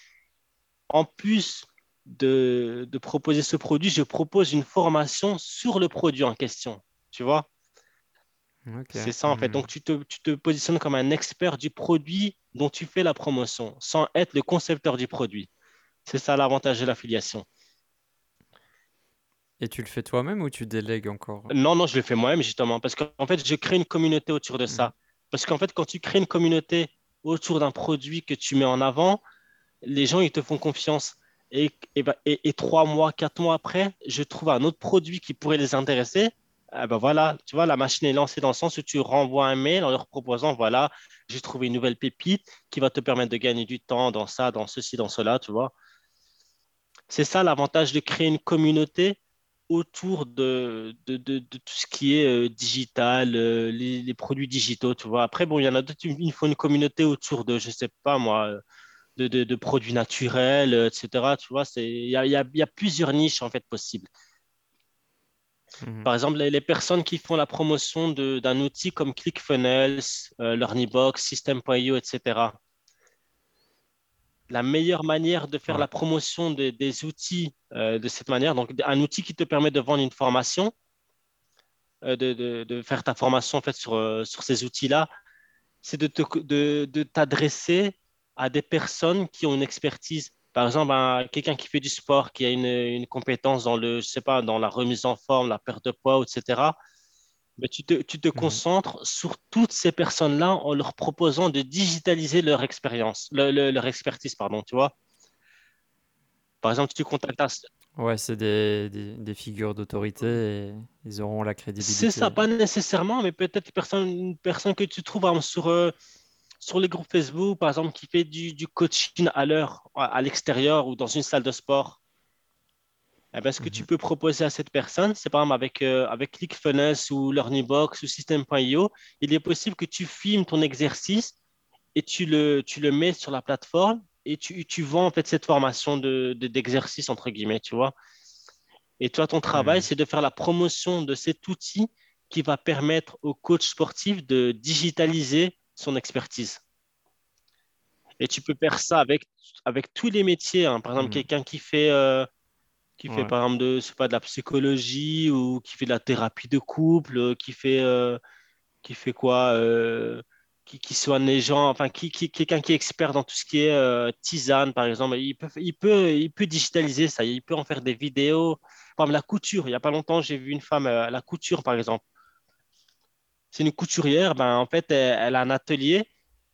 en plus de, de proposer ce produit, je propose une formation sur le produit en question. Tu vois, c'est ça en fait. Mhm. Donc, tu te, tu te positionnes comme un expert du produit dont tu fais la promotion, sans être le concepteur du produit. C'est ça l'avantage de l'affiliation. Et tu le fais toi-même ou tu délègues encore? Non, non, je le fais moi-même justement, parce qu'en fait, je crée une communauté autour de ça. Parce qu'en fait, quand tu crées une communauté autour d'un produit que tu mets en avant, les gens, ils te font confiance. Et, et, ben- et- et trois mois, quatre mois après, je trouve un autre produit qui pourrait les intéresser. Ah ben voilà, tu vois, la machine est lancée dans le sens où tu renvoies un mail en leur proposant, voilà, j'ai trouvé une nouvelle pépite qui va te permettre de gagner du temps dans ça, dans ceci, dans cela, tu vois. C'est ça l'avantage de créer une communauté autour de, de, de- de tout ce qui est euh, digital, euh, les, les produits digitaux, tu vois. Après, bon, il y en a d'autres, il faut une communauté autour de, je sais pas moi, de, produits naturels, euh, etc. Tu vois, c'est, il y a, il y a- il y a plusieurs niches en fait possibles. Mhm. Par exemple, les, personnes qui font la promotion d'un outil comme ClickFunnels, euh, Learnybox, System.io, etc. La meilleure manière de faire Ouais. la promotion de- des outils euh, de cette manière, donc un outil qui te permet de vendre une formation, euh, de, de- de faire ta formation en fait sur, euh, sur ces outils-là, c'est de, t'adresser à des personnes qui ont une expertise. Par exemple, un- quelqu'un qui fait du sport, qui a une, une compétence dans le, je sais pas, dans la remise en forme, la perte de poids, etc. Mais tu te, tu te Mhm. concentres sur toutes ces personnes-là en leur proposant de digitaliser leur expérience, le- le- leur expertise, pardon, tu vois. Par exemple, tu contactes un... Ouais, c'est des, des, des figures d'autorité et ils auront la C'est ça, crédibilité. pas nécessairement, mais peut-être une personne, une personne que tu trouves par exemple, sur, euh, sur les groupes Facebook, par exemple, qui fait du, du coaching à l'heure, à l'extérieur ou dans une salle de sport. Eh ben, ce que tu Mhm. peux proposer à cette personne, c'est par exemple avec, euh, avec ClickFunnels ou Learnybox ou System.io, il est possible que tu filmes ton exercice et tu le, tu le mets sur la plateforme et tu, tu vends en fait cette formation de, de- d'exercice, entre guillemets, tu vois. Et toi, ton travail, c'est de faire la promotion de cet outil qui va permettre au coach sportif de digitaliser son expertise. Et tu peux faire ça avec, avec tous les métiers. hein. Par exemple, Mhm. quelqu'un qui fait, euh, qui fait par exemple de, je sais pas, de la psychologie ou qui fait de la thérapie de couple, euh, qui fait, euh, qui fait quoi euh, qui, qui soigne les gens, enfin, qui, qui, quelqu'un qui est expert dans tout ce qui est euh, tisane, par exemple, il peut, il peut, il peut digitaliser ça, il peut en faire des vidéos. Par exemple, la couture, il n'y a pas longtemps, j'ai vu une femme à la couture, par exemple. C'est une couturière, ben, en fait, elle, elle a un atelier,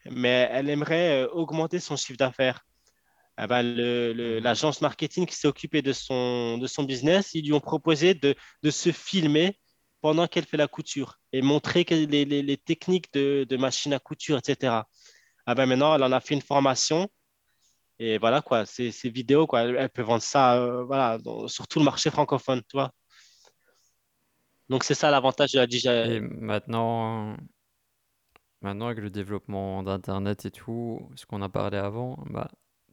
mais elle aimerait augmenter son chiffre d'affaires. Eh ben, l'agence marketing qui s'est occupée de son, de son business, ils lui ont proposé de, de se filmer pendant qu'elle fait la couture et montrer les, les- techniques de, de machine à couture, etc. Ah ben maintenant, elle en a fait une formation Et voilà, quoi, ces, ces vidéos, quoi, elles peuvent vendre ça euh, voilà, sur tout le marché francophone, tu vois. Donc, c'est ça l'avantage de la Et DJI. maintenant, maintenant avec le développement d'Internet et tout, ce qu'on a parlé avant, bah,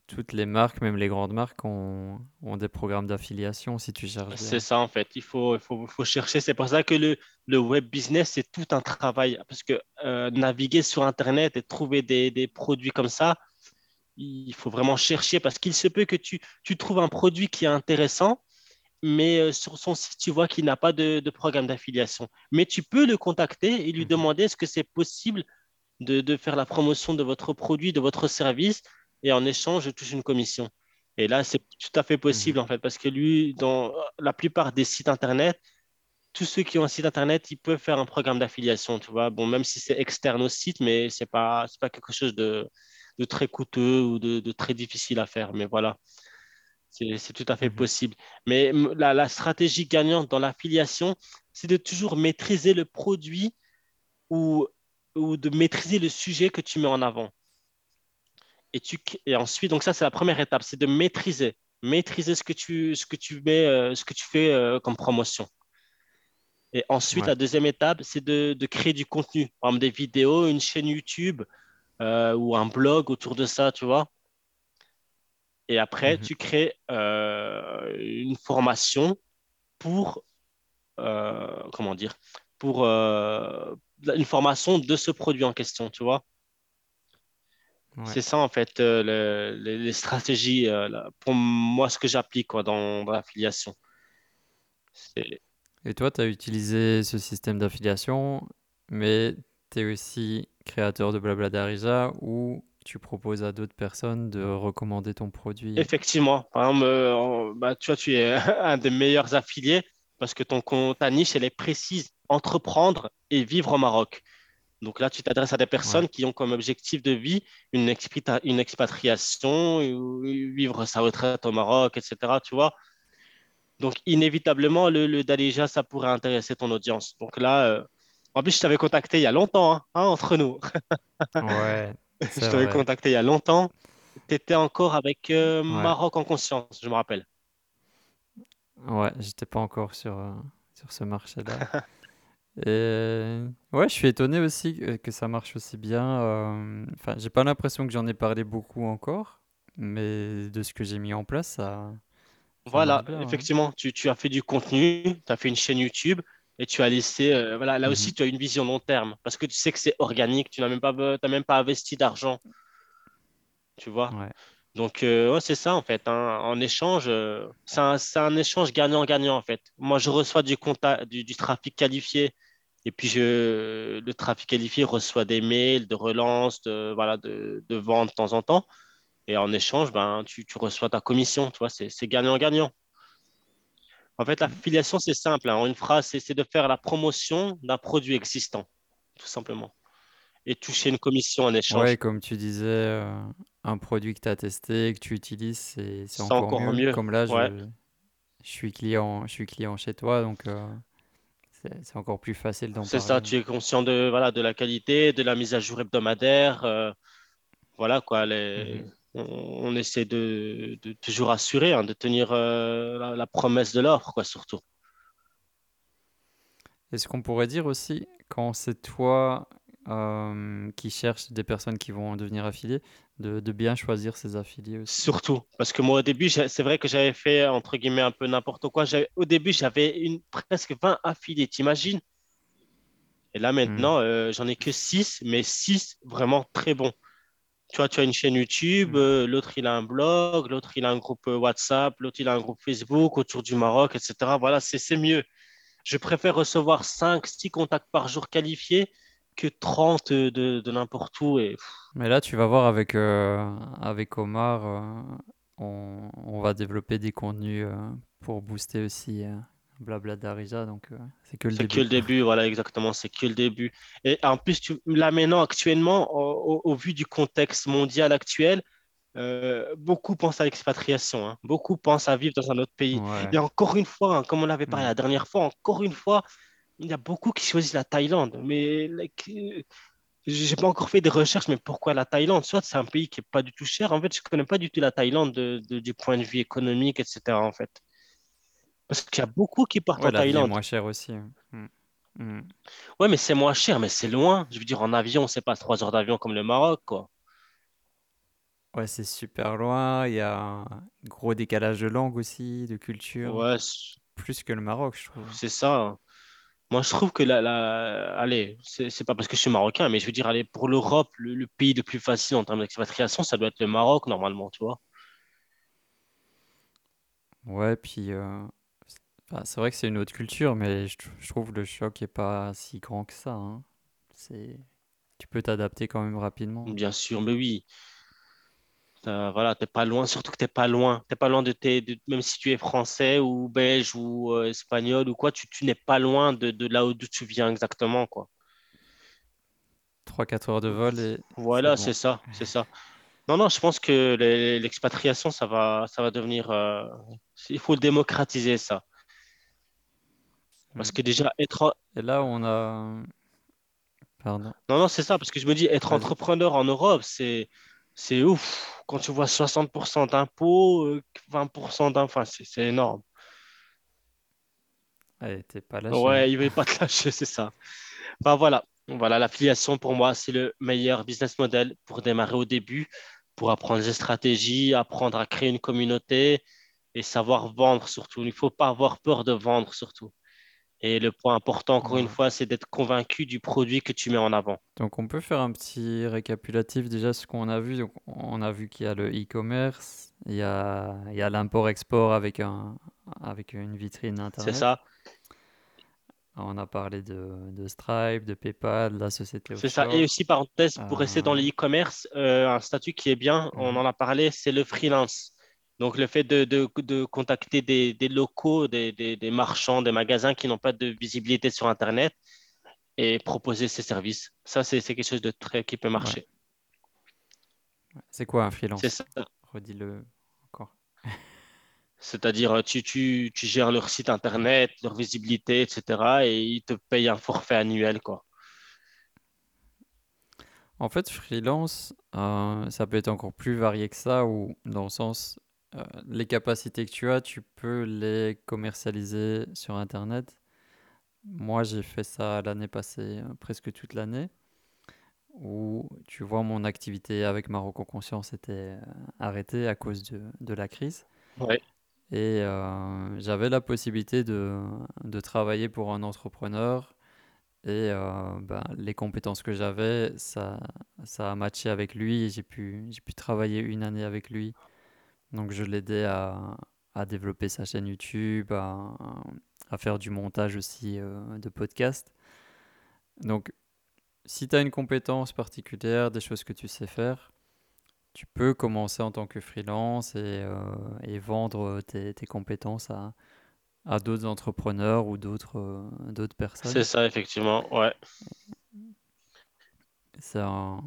toutes les marques, même les grandes marques, ont, ont des programmes d'affiliation si tu cherches C'est ça, en fait. Il faut, il faut, faut chercher. C'est pour ça que le, le web business, c'est tout un travail. Parce que euh, naviguer sur Internet et trouver des, des produits comme ça, il faut vraiment chercher parce qu'il se peut que tu, tu trouves un produit qui est intéressant, mais euh, sur son site, tu vois qu'il n'a pas de, de programme d'affiliation. Mais tu peux le contacter et lui Mhm, demander est-ce que c'est possible de, de faire la promotion de votre produit, de votre service, et en échange, je touche une commission. Et là, c'est tout à fait mhm, possible, en fait, parce que lui, dans la plupart des sites Internet, tous ceux qui ont un site Internet, ils peuvent faire un programme d'affiliation, tu vois. Bon, même si c'est externe au site, mais c'est pas, c'est pas quelque chose de, de très coûteux ou de, de très difficile à faire. Mais voilà, c'est, c'est tout à fait mhm. possible. Mais la, la stratégie gagnante dans l'affiliation, c'est de toujours maîtriser le produit ou, ou de maîtriser le sujet que tu mets en avant. Et, tu, et ensuite, donc ça, c'est la première étape, c'est de maîtriser. Maîtriser ce que tu, ce que tu mets, euh, ce que tu fais euh, comme promotion. Et ensuite, Ouais. la deuxième étape, c'est de, de créer du contenu, par exemple des vidéos, une chaîne YouTube euh, ou un blog autour de ça, tu vois. Et après, Mhm. tu crées euh, une formation pour, euh, comment dire, pour une formation de ce produit en question, tu vois. Ouais. C'est ça, en fait, euh, le- les, les stratégies, euh, là, pour moi, ce que j'applique quoi, dans, dans l'affiliation. Et toi, tu as utilisé ce système d'affiliation, mais tu es aussi créateur de Blabla Darija où tu proposes à d'autres personnes de recommander ton produit? Effectivement, par exemple, euh, bah, tu vois, tu es un des meilleurs affiliés parce que ton, ta niche, elle est précise, entreprendre et vivre au Maroc. Donc là, tu t'adresses à des Ouais. personnes qui ont comme objectif de vie une, une expatriation, ou vivre sa retraite au Maroc, etc. Tu vois? Donc, inévitablement, le, le Dalija, ça pourrait intéresser ton audience. Donc là, euh, en plus, je t'avais contacté il y a longtemps, hein, hein, entre nous. Ouais, Je t'avais contacté il y a longtemps. Tu étais encore avec euh, Ouais. Maroc en conscience, je me rappelle. Ouais, j'étais pas encore sur, euh, sur ce marché-là. Et ouais, je suis étonné aussi que, ça marche aussi bien. euh, Enfin, j'ai pas l'impression que j'en ai parlé beaucoup encore, mais de ce que j'ai mis en place, ça, ça marche Voilà, bien. ouais. effectivement, tu, tu as fait du contenu, tu as fait une chaîne YouTube et tu as laissé, euh, voilà, là Mhm. aussi, tu as une vision long terme parce que tu sais que c'est organique, tu n'as même pas, be- t'as même pas investi d'argent, tu vois? Ouais. Donc, euh, ouais, c'est ça, en fait. hein. En échange, euh, c'est un, c'est un échange gagnant-gagnant, en fait. Moi, je reçois du, contact, du, du trafic qualifié et puis je, le trafic qualifié reçoit des mails de relance, de, voilà, de, de vente de temps en temps. Et en échange, ben, tu, tu reçois ta commission, tu vois, c'est c'est gagnant-gagnant. En fait, l'affiliation, c'est simple. hein. En une phrase, c'est c'est de faire la promotion d'un produit existant, tout simplement. Et toucher une commission en échange. comme tu disais, euh, un produit que tu as testé, que tu utilises, c'est, encore encore mieux. mieux. Comme là, Ouais, je, je suis client, je suis client chez toi, donc euh, c'est, encore plus facile d'en c'est ça. Tu es conscient de, voilà, de la qualité, de la mise à jour hebdomadaire. euh, voilà, quoi. les- Mhm. on, on essaie de, de toujours assurer, hein, de tenir euh, la, la promesse de l'offre, quoi, surtout. Est-ce qu'on pourrait dire aussi, quand c'est toi euh, qui cherches des personnes qui vont devenir affiliées, de, de bien choisir ses affiliés aussi? Surtout. Parce que moi, au début, c'est vrai que j'avais fait, entre guillemets, un peu n'importe quoi. Au début, j'avais une, presque 20 affiliés, t'imagines? Et là, Hmm, maintenant, euh, j'en ai que 6, mais 6 vraiment très bons. Tu vois, tu as une chaîne YouTube, hmm. euh, l'autre, il a un blog, l'autre, il a un groupe WhatsApp, l'autre, il a un groupe Facebook autour du Maroc, etc. Voilà, c'est mieux. Je préfère recevoir 5, 6 contacts par jour qualifiés que 30 de, de n'importe où. Et... Mais là, tu vas voir avec, euh, avec Omar, euh, on, on va développer des contenus euh, pour booster aussi Blabla Darija, donc c'est que le C'est que début. le début, voilà, exactement, c'est que le début. Et en plus, tu, là maintenant, actuellement, au, au- au vu du contexte mondial actuel, euh, beaucoup pensent à l'expatriation, hein. Beaucoup pensent à vivre dans un autre pays. Ouais. Et encore une fois, hein, comme on avait parlé hmm. la dernière fois, encore une fois, il y a beaucoup qui choisissent la Thaïlande. Mais like, euh, j'ai pas encore fait des recherches, mais pourquoi la Thaïlande? Soit c'est un pays qui est pas du tout cher. En fait, je connais pas du tout la Thaïlande de- de- du point de vue économique, etc. En fait, parce qu'il y a beaucoup qui partent Ouais, en la Thaïlande. moins chère aussi. hein. Mm. Mm. Ouais, mais c'est moins cher, mais c'est loin. Je veux dire, en avion, c'est pas trois heures d'avion comme le Maroc, quoi. Ouais, c'est super loin. Il y a un gros décalage de langue aussi, de culture. Ouais, c'est Plus que le Maroc, je trouve. c'est ça. Moi, je trouve que la, la... allez, c'est pas parce que je suis marocain, mais je veux dire, allez, pour l'Europe, le, le pays le plus facile en termes d'expatriation, ça doit être le Maroc, normalement, tu vois. Ouais, puis euh, c'est enfin, c'est vrai que c'est une autre culture, mais je, je trouve le choc est pas si grand que ça. hein. C'est, tu peux t'adapter quand même rapidement. Bien sûr, mais oui. T'as- voilà, t'es pas loin, surtout que t'es pas loin. T'es pas loin de tes, de- même si tu es français ou belge ou euh, espagnol ou quoi, tu, tu n'es pas loin de, de là où d'où tu viens exactement, quoi. Trois quatre heures de vol et c'est Voilà, bon. c'est ça, c'est ça. Non, non, je pense que l'expatriation, ça va, ça va devenir, euh, il faut démocratiser ça. Parce que déjà, être, Et là, on a... Pardon, non, non, c'est ça, parce que je me dis, être entrepreneur en Europe, c'est, c'est ouf. Quand tu vois 60% d'impôts, euh, 20% d'impôts, enfin, c'est énorme. Pas lâché, hein. Ouais, il ne veut pas te lâcher, c'est ça. Enfin, voilà. Voilà, l'affiliation, pour moi, c'est le meilleur business model pour démarrer au début, pour apprendre des stratégies, apprendre à créer une communauté et savoir vendre surtout. Il ne faut pas avoir peur de vendre surtout. Et le point important, encore une fois, c'est d'être convaincu du produit que tu mets en avant. Donc, on peut faire un petit récapitulatif déjà ce qu'on a vu. Donc, on a vu qu'il y a le e-commerce, il y a, l'import-export avec un, avec une vitrine C'est Internet. ça, On a parlé de, de Stripe, de PayPal, de la société c'est ça. Et aussi, parenthèse, pour rester dans Euh, le e-commerce, euh, un statut qui est bien, on mhm. en a parlé, c'est le freelance. Donc, le fait de, de- de contacter des, des locaux, des, des- des marchands, des magasins qui n'ont pas de visibilité sur Internet et proposer ses services. Ça, c'est c'est quelque chose de très qui peut Ouais. marcher. C'est quoi un C'est freelance? ça. Redis-le encore. C'est-à-dire, euh, tu, tu, tu gères leur site Internet, leur visibilité, etc. Et ils te payent un forfait annuel, quoi. En fait, freelance, euh, ça peut être encore plus varié que ça, ou dans le sens, euh, les capacités que tu as, tu peux les commercialiser sur Internet. Moi, j'ai fait ça l'année passée, euh, presque toute l'année, où tu vois, mon activité avec Maroc en conscience était euh, arrêtée à cause de, de la crise. Ouais, Et euh, j'avais la possibilité de, de travailler pour un entrepreneur. Et euh, ben, les compétences que j'avais, ça, ça a matché avec lui et j'ai pu, j'ai pu travailler une année avec lui. Donc je l'aidais à, à développer sa chaîne YouTube, à, à faire du montage aussi euh, de podcast. Donc si tu as une compétence particulière, des choses que tu sais faire, tu peux commencer en tant que freelance et, euh, et vendre tes, tes compétences à, à d'autres entrepreneurs ou d'autres euh, d'autres c'est personnes. ça, effectivement. Ouais, C'est un,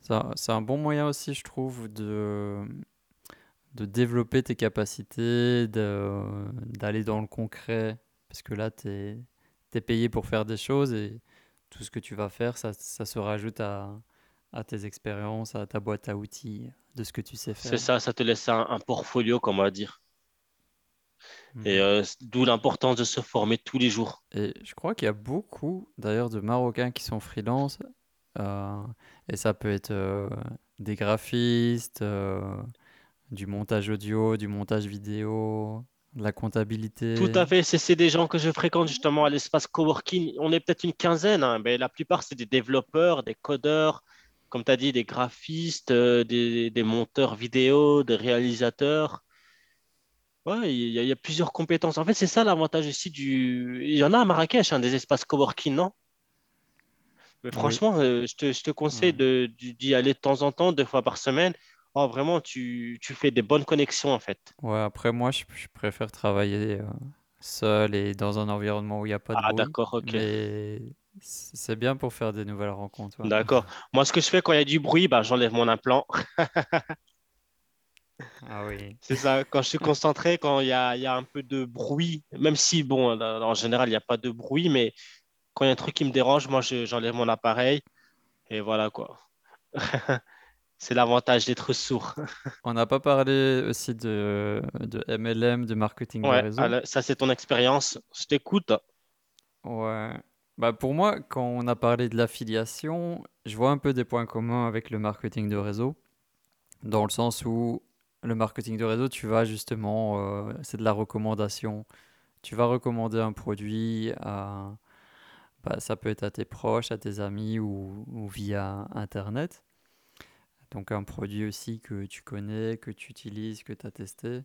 c'est un, c'est un bon moyen aussi, je trouve, de, de développer tes capacités, de, d'aller dans le concret, parce que là, tu es, payé pour faire des choses et tout ce que tu vas faire, ça, ça se rajoute à, à tes expériences, à ta boîte à outils, de ce que tu sais c'est faire. ça, ça te laisse un, un portfolio, comme on va dire. Et Mhm. euh, d'où l'importance de se former tous les jours. Et je crois qu'il y a beaucoup, d'ailleurs, de Marocains qui sont freelance, euh, et ça peut être euh, des graphistes, du montage audio, du montage vidéo, de la Tout comptabilité. à fait, c'est des gens que je fréquente justement à l'espace coworking. On est peut-être une quinzaine, hein, mais la plupart, c'est des développeurs, des codeurs, comme tu as dit, des graphistes, euh, des, des monteurs vidéo, des réalisateurs. Ouais, il y, a il y a plusieurs compétences. En fait, c'est ça l'avantage aussi du... Il y en a à Marrakech, hein, des espaces coworking, non? Mais Oui, franchement, euh, je te, je te conseille ouais. d'y aller de temps en temps, deux fois par semaine. Oh, vraiment, tu, tu fais des bonnes connexions, en fait. Ouais, après, moi, je, je préfère travailler euh, seul et dans un environnement où il n'y a pas de Ah, d'accord, ok. mais c'est bien pour faire des nouvelles rencontres. ouais. D'accord. Moi, ce que je fais quand il y a du bruit, bah, j'enlève mon implant. Ah oui. C'est ça, quand je suis concentré, quand il y a, y a un peu de bruit, même si, bon, en général, il n'y a pas de bruit, mais quand il y a un truc qui me dérange, moi, je- j'enlève mon appareil Et voilà quoi. C'est l'avantage d'être sourd. On n'a pas parlé aussi de, de MLM, de marketing de réseau. alors, ça c'est ton expérience. Je t'écoute. Ouais. Bah pour moi, quand on a parlé de l'affiliation, je vois un peu des points communs avec le marketing de réseau, dans le sens où le marketing de réseau, tu vas justement, euh, c'est de la recommandation. Tu vas recommander un produit à, bah, ça peut être à tes proches, à tes amis ou, ou via Internet. Donc un produit aussi que tu connais, que tu utilises, que tu as testé.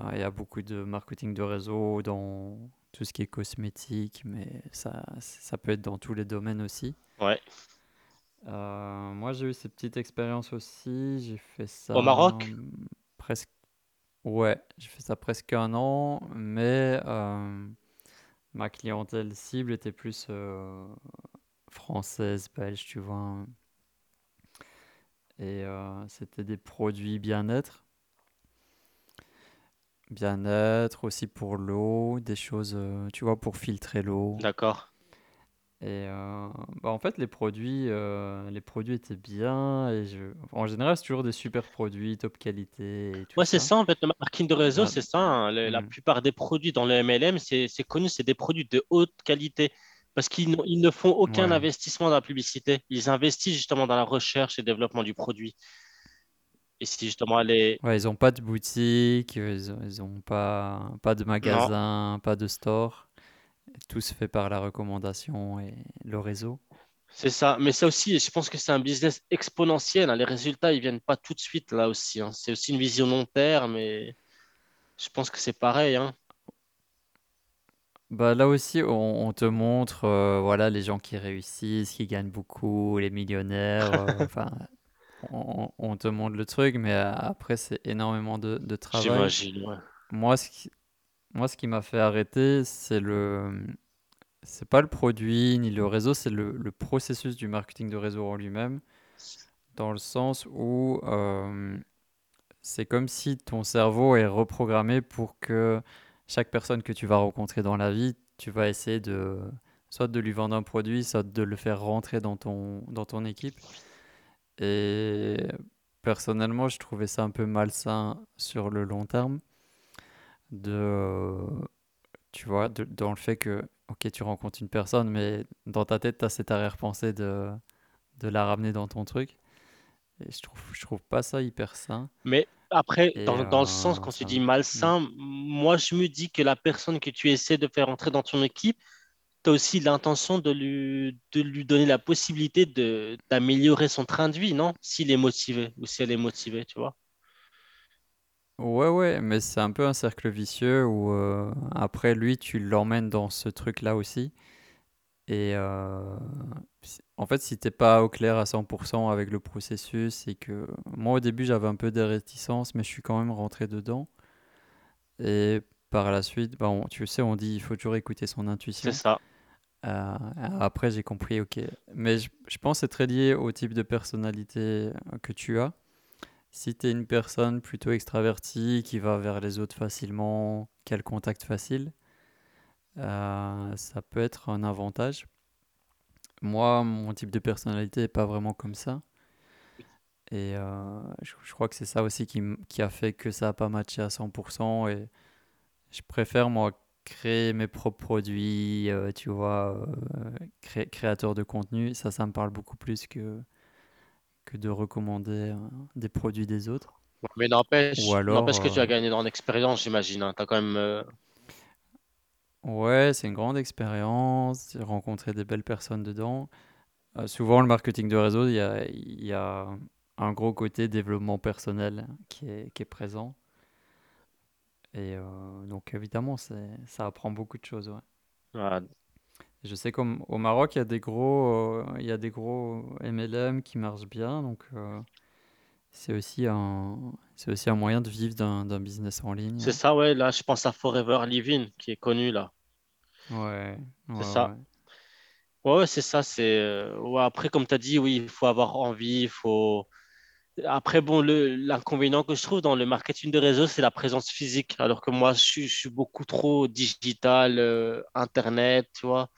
Euh, Il y a beaucoup de marketing de réseau dans tout ce qui est cosmétique, mais ça, ça peut être dans tous les domaines aussi. Ouais. Euh, moi, j'ai eu cette petite expérience aussi. J'ai fait Au ça Maroc? hum, presque, ouais, j'ai fait ça presque un an, mais euh, ma clientèle cible était plus euh, française, belge, tu vois. Et euh, c'était des produits bien-être. Bien-être aussi pour l'eau, des choses, euh, tu vois, pour filtrer l'eau. D'accord. Et euh, bah, en fait, les produits, euh, les produits étaient bien. Et je... En général, c'est toujours des super produits, top qualité et tout Ouais, c'est ça. ça en fait. Le marketing de réseau, Ah, c'est ça. hein. Le- la hmm, plupart des produits dans le MLM, c'est c'est connu, c'est des produits de haute qualité. Parce qu'ils n'ont- ils ne font aucun ouais. investissement dans la publicité. Ils investissent justement dans la recherche et développement du produit. Et si justement les... Ouais, ils ont pas de boutique, ils ont, ils ont pas, pas de Non, magasin, pas de store. Tout se fait par la recommandation et le réseau. c'est ça. Mais ça aussi, je pense que c'est un business exponentiel. hein. Les résultats, ils viennent pas tout de suite là aussi. hein. C'est aussi une vision long terme. Et je pense que c'est pareil. hein. Bah là aussi, on, on te montre euh, voilà, les gens qui réussissent, qui gagnent beaucoup, les millionnaires. euh, enfin, on, on te montre le truc, mais euh, après, c'est énormément de, de travail. J'imagine. ouais. Moi, ce qui, moi, ce qui m'a fait arrêter, c'est le, c'est pas le produit ni le réseau, c'est le, le processus du marketing de réseau en lui-même, dans le sens où euh, c'est comme si ton cerveau est reprogrammé pour que chaque personne que tu vas rencontrer dans la vie, tu vas essayer de soit de lui vendre un produit, soit de le faire rentrer dans ton, dans ton équipe. Et personnellement, je trouvais ça un peu malsain sur le long terme de, tu vois, dans le fait que, ok, tu rencontres une personne, mais dans ta tête, tu as cette arrière-pensée de, de la ramener dans ton truc. Et je trouve, je trouve pas ça hyper sain. Mais après, Et dans, dans le sens, quand tu ça... dis Mm. malsain, moi, je me dis que la personne que tu essaies de faire entrer dans ton équipe, tu as aussi l'intention de lui, de lui donner la possibilité de, d'améliorer son train de vie, non? S'il est motivé ou si elle est motivée, tu vois. Ouais, ouais, mais c'est un peu un cercle vicieux où euh, après lui, tu l'emmènes dans ce truc-là aussi. Et euh, en fait, si t'es pas au clair à 100% avec le processus, et que moi au début j'avais un peu des réticences, mais je suis quand même rentré dedans. Et par la suite, bah, on- tu sais, on dit il faut toujours écouter son C'est intuition. ça. Euh, après, j'ai compris, ok. Mais je, je pense que c'est très lié au type de personnalité euh, que tu as. Si tu es une personne plutôt extravertie, qui va vers les autres facilement, qui a le contact facile, euh, ça peut être un avantage. Moi, mon type de personnalité n'est pas vraiment comme ça. Et euh, je, je crois que c'est ça aussi qui, qui a fait que ça n'a pas matché à 100%. Et je préfère, moi, créer mes propres produits, euh, tu vois, euh, cré- créateur de contenu. Ça, ça me parle beaucoup plus que, que de recommander des produits des autres. Mais Ou n'empêche, alors, n'empêche que tu as gagné dans l'expérience, j'imagine. Tu as quand même. Ouais, c'est une grande expérience, j'ai rencontré des belles personnes dedans. Euh, souvent, le marketing de réseau, il y a, il y a un gros côté développement personnel qui est, qui est présent. Et euh, donc, évidemment, ça apprend beaucoup de choses. ouais. Je sais qu'au au Maroc, il y a des gros, euh, il y a des gros MLM qui marchent bien. Donc, c'est aussi un, c'est aussi un moyen de vivre d'un, business en ligne. C'est ça, ouais. Là, je pense à Forever Living, qui est connu, là. Ouais, ouais, C'est ça. ouais. Ouais, c'est ça. C'est euh, ouais, après, comme tu as dit, oui, il faut avoir envie, il faut. Après, bon, le, l'inconvénient que je trouve dans le marketing de réseau, c'est la présence physique. Alors que moi, je suis, je suis beaucoup trop digital, euh, Internet, tu vois.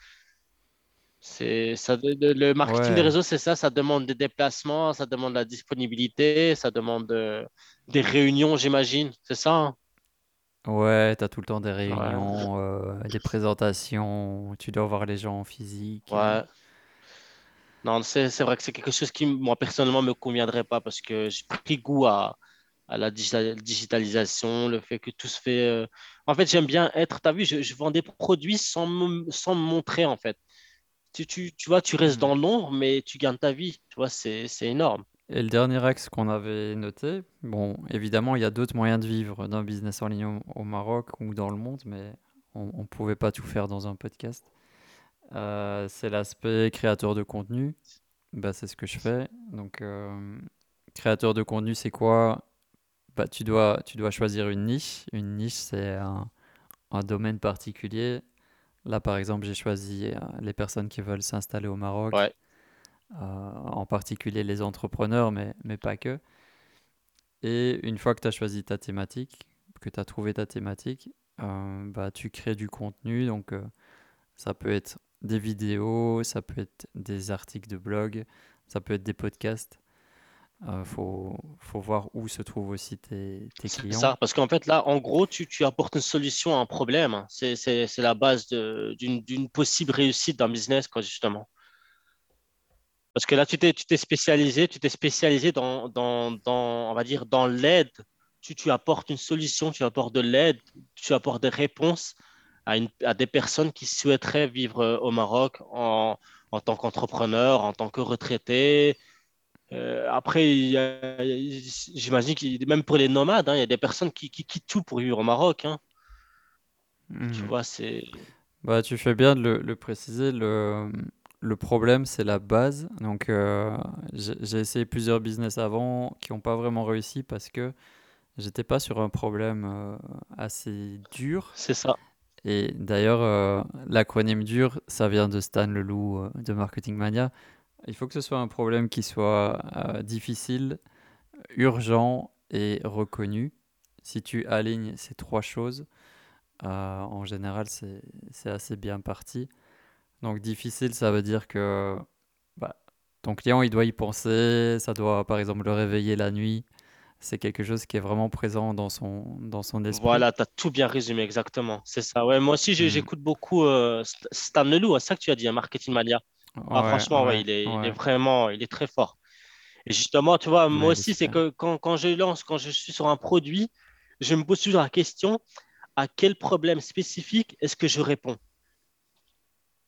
C'est ça, le, marketing des réseaux, c'est ça. Ça demande des déplacements, ça demande la disponibilité, ça demande euh, des réunions, j'imagine. C'est ça. Hein? Ouais, tu as tout le temps des réunions, euh, des présentations, tu dois voir les gens en physique. Ouais. Non, c'est vrai que c'est quelque chose qui, moi, personnellement, me conviendrait pas parce que j'ai pris goût à, à la digitalisation, le fait que tout se fait. Euh, en fait, j'aime bien être. Tu as vu, je, je, vends des produits sans sans me montrer, en fait tu, tu, tu, vois, tu restes mm. dans l'ombre, mais tu gagnes ta vie. Tu vois, c'est énorme. Et le dernier axe qu'on avait noté, bon, évidemment, il y a d'autres moyens de vivre d'un business en ligne au, Maroc ou dans le monde, mais on ne pouvait pas tout faire dans un podcast. Euh, c'est l'aspect créateur de contenu. Bah, c'est ce que je fais. Donc, euh, créateur de contenu, c'est quoi? Bah, tu, dois, tu dois choisir une niche. Une niche, c'est un, un domaine particulier Là, par exemple, j'ai choisi euh, les personnes qui veulent s'installer au Maroc, euh, en particulier les entrepreneurs, mais, mais pas que. Et une fois que tu as choisi ta thématique, que tu as trouvé ta thématique, euh, bah, tu crées du contenu. Donc, ça peut être des vidéos, ça peut être des articles de blog, ça peut être des podcasts. Il euh, faut, faut, voir où se trouvent aussi tes, tes clients. Ça, parce qu'en fait, là, en gros, tu, tu, apportes une solution à un problème. C'est la base d'une possible réussite d'un business, quoi, justement. Parce que là, tu t'es spécialisé, tu t'es spécialisé dans, dans, dans, on va dire, dans l'aide. Tu, tu, apportes une solution, tu apportes de l'aide, tu apportes des réponses à, une, à, des personnes qui souhaiteraient vivre euh, au Maroc en, en tant qu'entrepreneur, en tant que retraité, euh, après, j'imagine que même pour les nomades, hein, il y a des personnes qui, quittent tout pour vivre au Maroc. Hein. Tu hmm. vois, c'est. Bah, tu fais bien de le, préciser. Le, le problème, c'est la base. Donc, euh, j'ai essayé plusieurs business avant qui n'ont pas vraiment réussi parce que j'étais pas sur un problème euh, assez dur. C'est ça. Et d'ailleurs, l'acronyme dur, ça vient de Stan Leloup de Marketing Mania. Il faut que ce soit un problème qui soit euh, difficile, urgent et reconnu. Si tu alignes ces trois choses, euh, en général, c'est assez bien parti. Donc difficile, ça veut dire que bah, ton client, il doit y penser, ça doit par exemple le réveiller la nuit. C'est quelque chose qui est vraiment présent dans son, dans son esprit. Voilà, tu as tout bien résumé, exactement. C'est ça. Ouais, moi aussi, hmm. j'écoute beaucoup euh, Stan Leloup, c'est ça que tu as dit, Marketing Mania. Ah, franchement, ouais, il, est, il, est, vraiment, il est très fort. Et justement, tu vois, moi aussi, c'est que quand, quand, je lance, quand je suis sur un produit, je me pose toujours la question à quel problème spécifique est-ce que je réponds?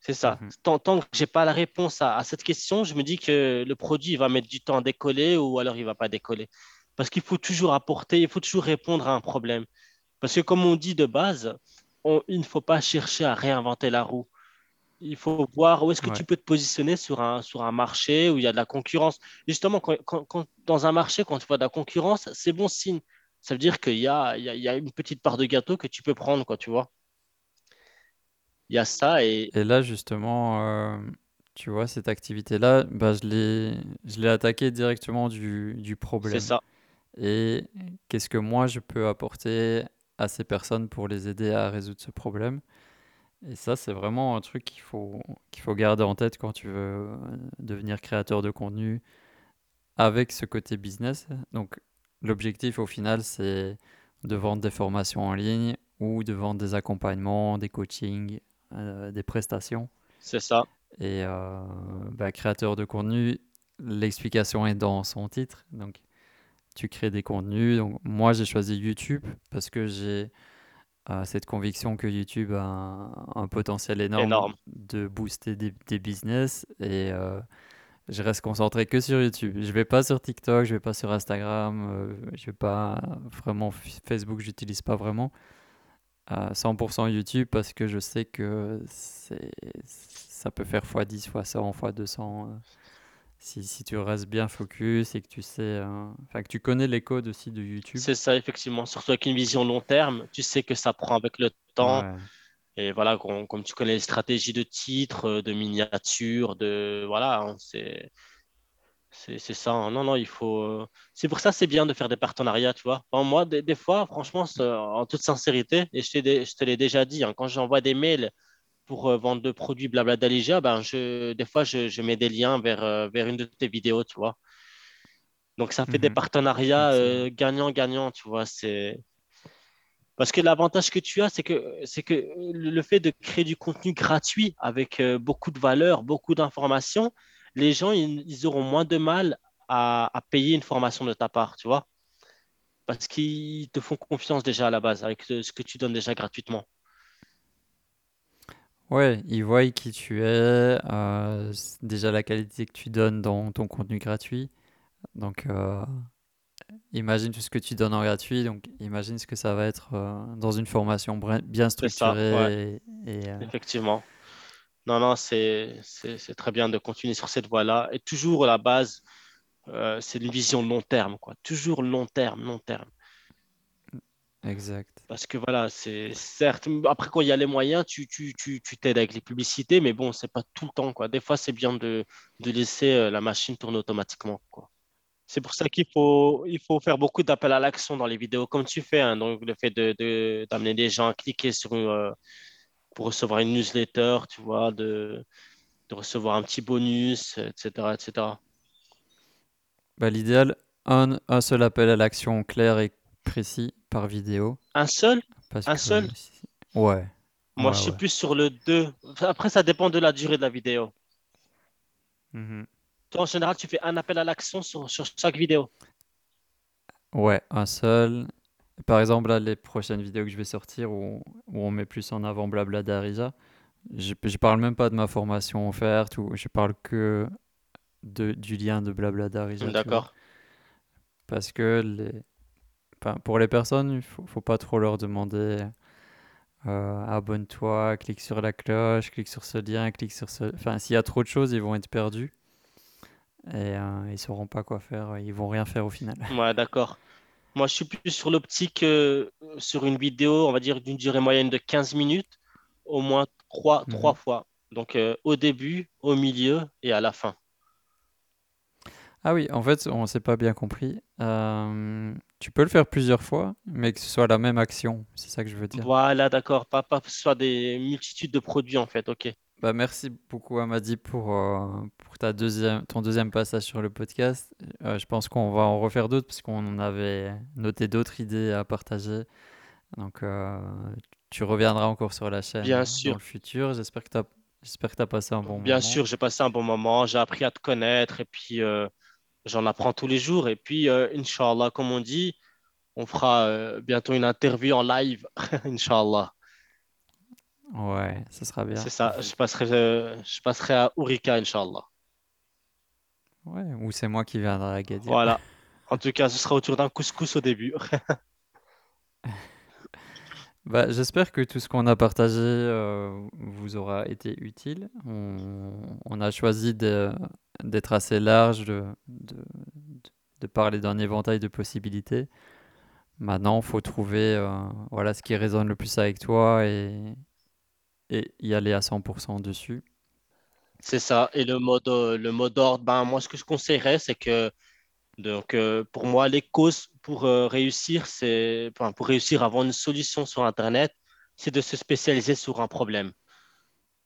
C'est ça. Mhm. tant, tant, que je n'ai pas la réponse à, à, cette question, je me dis que le produit va mettre du temps à décoller ou alors il ne va pas décoller. Parce qu'il faut toujours apporter, il faut toujours répondre à un problème. Parce que comme on dit de base, on, il ne faut pas chercher à réinventer la roue. Il faut voir où est-ce que tu peux te positionner sur un, sur un marché où il y a de la concurrence. Justement, quand, dans un marché, quand tu vois de la concurrence, c'est bon signe. Ça veut dire qu'il y a, il y, a, une petite part de gâteau que tu peux prendre, quoi, tu vois. Il y a ça et... Et là, justement, euh, tu vois, cette activité-là, bah, je l'ai attaqué directement du, du problème. C'est ça. Et qu'est-ce que moi, je peux apporter à ces personnes pour les aider à résoudre ce problème? Et ça, c'est vraiment un truc qu'il faut, qu'il faut garder en tête quand tu veux euh, devenir créateur de contenu avec ce côté business. Donc, l'objectif au final, c'est de vendre des formations en ligne ou de vendre des accompagnements, des coachings, euh, des prestations. C'est ça. Et euh, bah, créateur de contenu, l'explication est dans son titre. Donc, tu crées des contenus. Donc, moi, j'ai choisi YouTube parce que j'ai cette conviction que YouTube a un, potentiel énorme, de booster des, business et euh, je reste concentré que sur YouTube. Je vais pas sur TikTok, je vais pas sur Instagram, euh, je vais pas vraiment Facebook, j'utilise pas vraiment. 100% YouTube parce que je sais que ça peut faire x10, x100, x200 si, si, tu restes bien focus et que tu sais, enfin que tu connais les codes aussi de YouTube. C'est ça, effectivement. Surtout avec une vision long terme, tu sais que ça prend avec le temps. Et voilà, comme, tu connais les stratégies de titres, euh, de miniatures, de voilà, hein, c'est c'est ça. Hein. Non, non, il faut. Euh, c'est pour ça c'est bien de faire des partenariats, tu vois. moi, des, fois, franchement, en toute sincérité, et je, je te l'ai déjà dit, hein, quand j'envoie des mails pour euh, vendre de produits blabla d'Alija, ben je, des fois, je, je mets des liens vers, euh, vers une de tes vidéos, tu vois. Donc, ça fait des Mhm. partenariats euh, gagnant-gagnant, tu vois. C'est... Parce que l'avantage que tu as, c'est que, c'est que le fait de créer du contenu gratuit avec beaucoup de valeur, beaucoup d'informations, les gens, ils, ils auront moins de mal à, à payer une formation de ta part, tu vois. Parce qu'ils te font confiance déjà à la base avec ce que tu donnes déjà gratuitement. Ouais, ils voient qui tu es, euh, s- déjà la qualité que tu donnes dans ton contenu gratuit. Donc, euh, imagine tout ce que tu donnes en gratuit. Donc, imagine ce que ça va être euh, dans une formation brin- bien C'est ça, ouais, structurée. Et, et, euh, effectivement. Non, non, c'est, c'est, c'est très bien de continuer sur cette voie-là. Et toujours la base, euh, c'est une vision long terme, quoi. Toujours long terme, long terme. exact. Parce que voilà, c'est certes, après quand il y a les moyens, tu, tu, tu, tu t'aides avec les publicités, mais bon, c'est pas tout le temps, quoi. Des fois, c'est bien de, de laisser euh, la machine tourner automatiquement, quoi. C'est pour ça qu'il faut, il faut faire beaucoup d'appels à l'action dans les vidéos, comme tu fais, hein. Donc, le fait de, de- d'amener des gens à cliquer sur euh, pour recevoir une newsletter, tu vois, de, de recevoir un petit bonus, etc., etc. Bah, l'idéal, un, un seul appel à l'action clair et précis par vidéo. Un seul, Parce un que, seul? ouais, Moi, je suis ouais. plus sur le 2. Après, ça dépend de la durée de la vidéo. Mhm. Toi, en général, tu fais un appel à l'action sur, sur chaque vidéo. Ouais, un seul. Par exemple, là, les prochaines vidéos que je vais sortir où, où on met plus en avant Blabla d'Arija, je, je parle même pas de ma formation offerte ou je parle que de, du lien de Blabla vois. D'accord. Parce que les, enfin, pour les personnes, il faut, faut pas trop leur demander euh, abonne-toi, clique sur la cloche, clique sur ce lien, clique sur ce. Enfin, s'il y a trop de choses, ils vont être perdus et euh, ils sauront pas quoi faire, ils vont rien faire au final. Ouais, d'accord. Moi, je suis plus sur l'optique, euh, sur une vidéo, on va dire d'une durée moyenne de 15 minutes, au moins trois, trois Mhm. fois. Donc, euh, au début, au milieu et à la fin. Ah oui, en fait, on s'est pas bien compris. Euh, tu peux le faire plusieurs fois, mais que ce soit la même action. C'est ça que je veux dire. Voilà, d'accord. Pas, pas que ce soit des multitudes de produits, en fait. OK. Bah, merci beaucoup, Amadi, pour, euh, pour ta deuxième, ton deuxième passage sur le podcast. Euh, je pense qu'on va en refaire d'autres parce qu'on avait noté d'autres idées à partager. Donc, euh, tu reviendras encore sur la chaîne Bien dans le futur. J'espère que tu as, tu passé un bon Bien moment. sûr, j'ai passé un bon moment. J'ai appris à te connaître et puis j'en apprends tous les jours. Et puis, euh, Inch'Allah, comme on dit, on fera euh, bientôt une interview en live. Inch'Allah. Ouais, ce sera C'est bien. ça. Je passerai, euh, je passerai à Ourika, Inch'Allah. Ouais, ou c'est moi qui viendrai à Agadir. Voilà. En tout cas, ce sera autour d'un couscous au début. Bah, j'espère que tout ce qu'on a partagé euh, vous aura été utile. On, on a choisi de- d'être assez large, de, de, de parler d'un éventail de possibilités. Maintenant, il faut trouver euh, voilà, ce qui résonne le plus avec toi et, et y aller à 100% dessus. C'est ça. Et le mode, euh, le mot d'ordre, ben, moi, ce que je conseillerais, c'est que, donc, euh, pour moi, les causes pour réussir, c'est, pour réussir à avoir une solution sur Internet, c'est de se spécialiser sur un problème.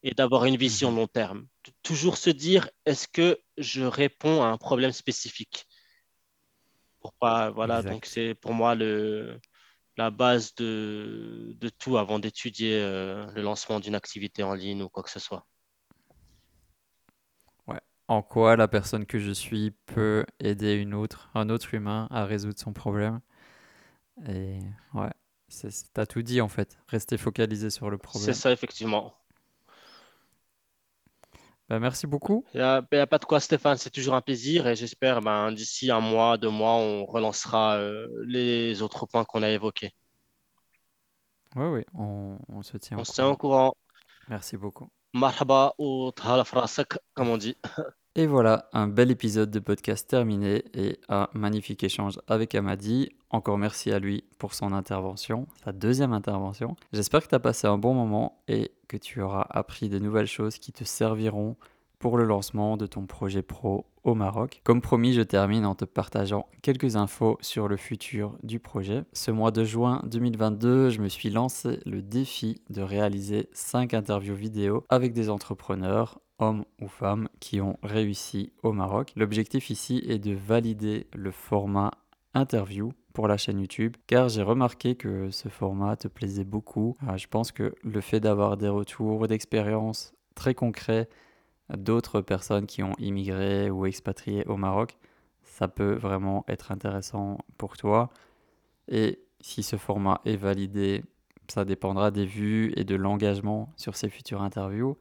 Et d'avoir une vision Mhm. long terme. Toujours se dire, est-ce que je réponds à un problème spécifique? Pour pas, voilà, donc c'est pour moi le, la base de, de tout avant d'étudier euh, le lancement d'une activité en ligne ou quoi que ce soit. Ouais. En quoi la personne que je suis peut aider une autre, un autre humain à résoudre son problème? Et ouais, c'est, c'est- t'as tout dit en fait. Rester focalisé sur le C'est problème. ça, effectivement. Bah, merci beaucoup. Il n'y a, pas de quoi, Stéphane, c'est toujours un plaisir et j'espère ben, d'ici un mois, deux mois, on relancera euh, les autres points qu'on a évoqués. Oui, oui, on, on se tient On au se tient au courant. courant. Merci beaucoup. Marhaba ou comme on dit. Et voilà, un bel épisode de podcast terminé et un magnifique échange avec Amadi. Encore merci à lui pour son intervention, sa deuxième intervention. J'espère que tu as passé un bon moment et que tu auras appris de nouvelles choses qui te serviront pour le lancement de ton projet pro au Maroc. Comme promis, je termine en te partageant quelques infos sur le futur du projet. Ce mois de juin 2022, je me suis lancé le défi de réaliser 5 interviews vidéo avec des entrepreneurs hommes ou femmes qui ont réussi au Maroc. L'objectif ici est de valider le format interview pour la chaîne YouTube car j'ai remarqué que ce format te plaisait beaucoup. Ah, je pense que le fait d'avoir des retours d'expérience très concrets d'autres personnes qui ont immigré ou expatrié au Maroc, ça peut vraiment être intéressant pour toi. Et si ce format est validé, ça dépendra des vues et de l'engagement sur ces futures interviews.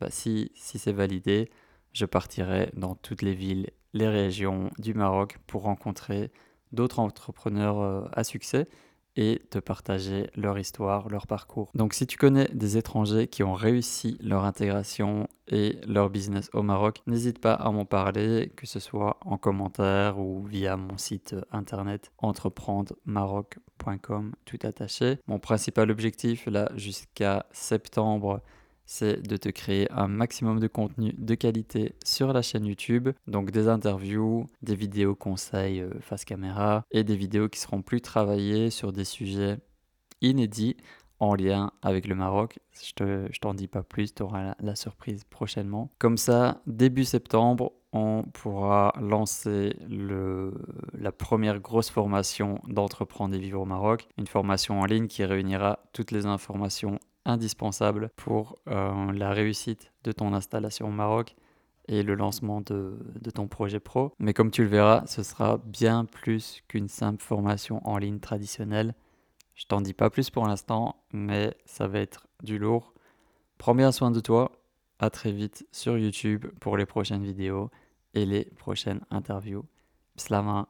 Bah, si, si c'est validé, je partirai dans toutes les villes, les régions du Maroc pour rencontrer d'autres entrepreneurs euh, à succès et te partager leur histoire, leur parcours. Donc si tu connais des étrangers qui ont réussi leur intégration et leur business au Maroc, n'hésite pas à m'en parler, que ce soit en commentaire ou via mon site internet entreprendremaroc.com tout attaché. Mon principal objectif là jusqu'à septembre c'est de te créer un maximum de contenu de qualité sur la chaîne YouTube. Donc des interviews, des vidéos conseils euh, face caméra et des vidéos qui seront plus travaillées sur des sujets inédits en lien avec le Maroc. Je ne t'en dis pas plus, tu auras la, surprise prochainement. Comme ça, début septembre, on pourra lancer la première grosse formation d'entreprendre et vivre au Maroc. Une formation en ligne qui réunira toutes les informations indispensable pour euh, la réussite de ton installation au Maroc et le lancement de, de, ton projet pro. Mais comme tu le verras, ce sera bien plus qu'une simple formation en ligne traditionnelle. Je t'en dis pas plus pour l'instant, mais ça va être du lourd. Prends bien soin de toi. À très vite sur YouTube pour les prochaines vidéos et les prochaines interviews. Slama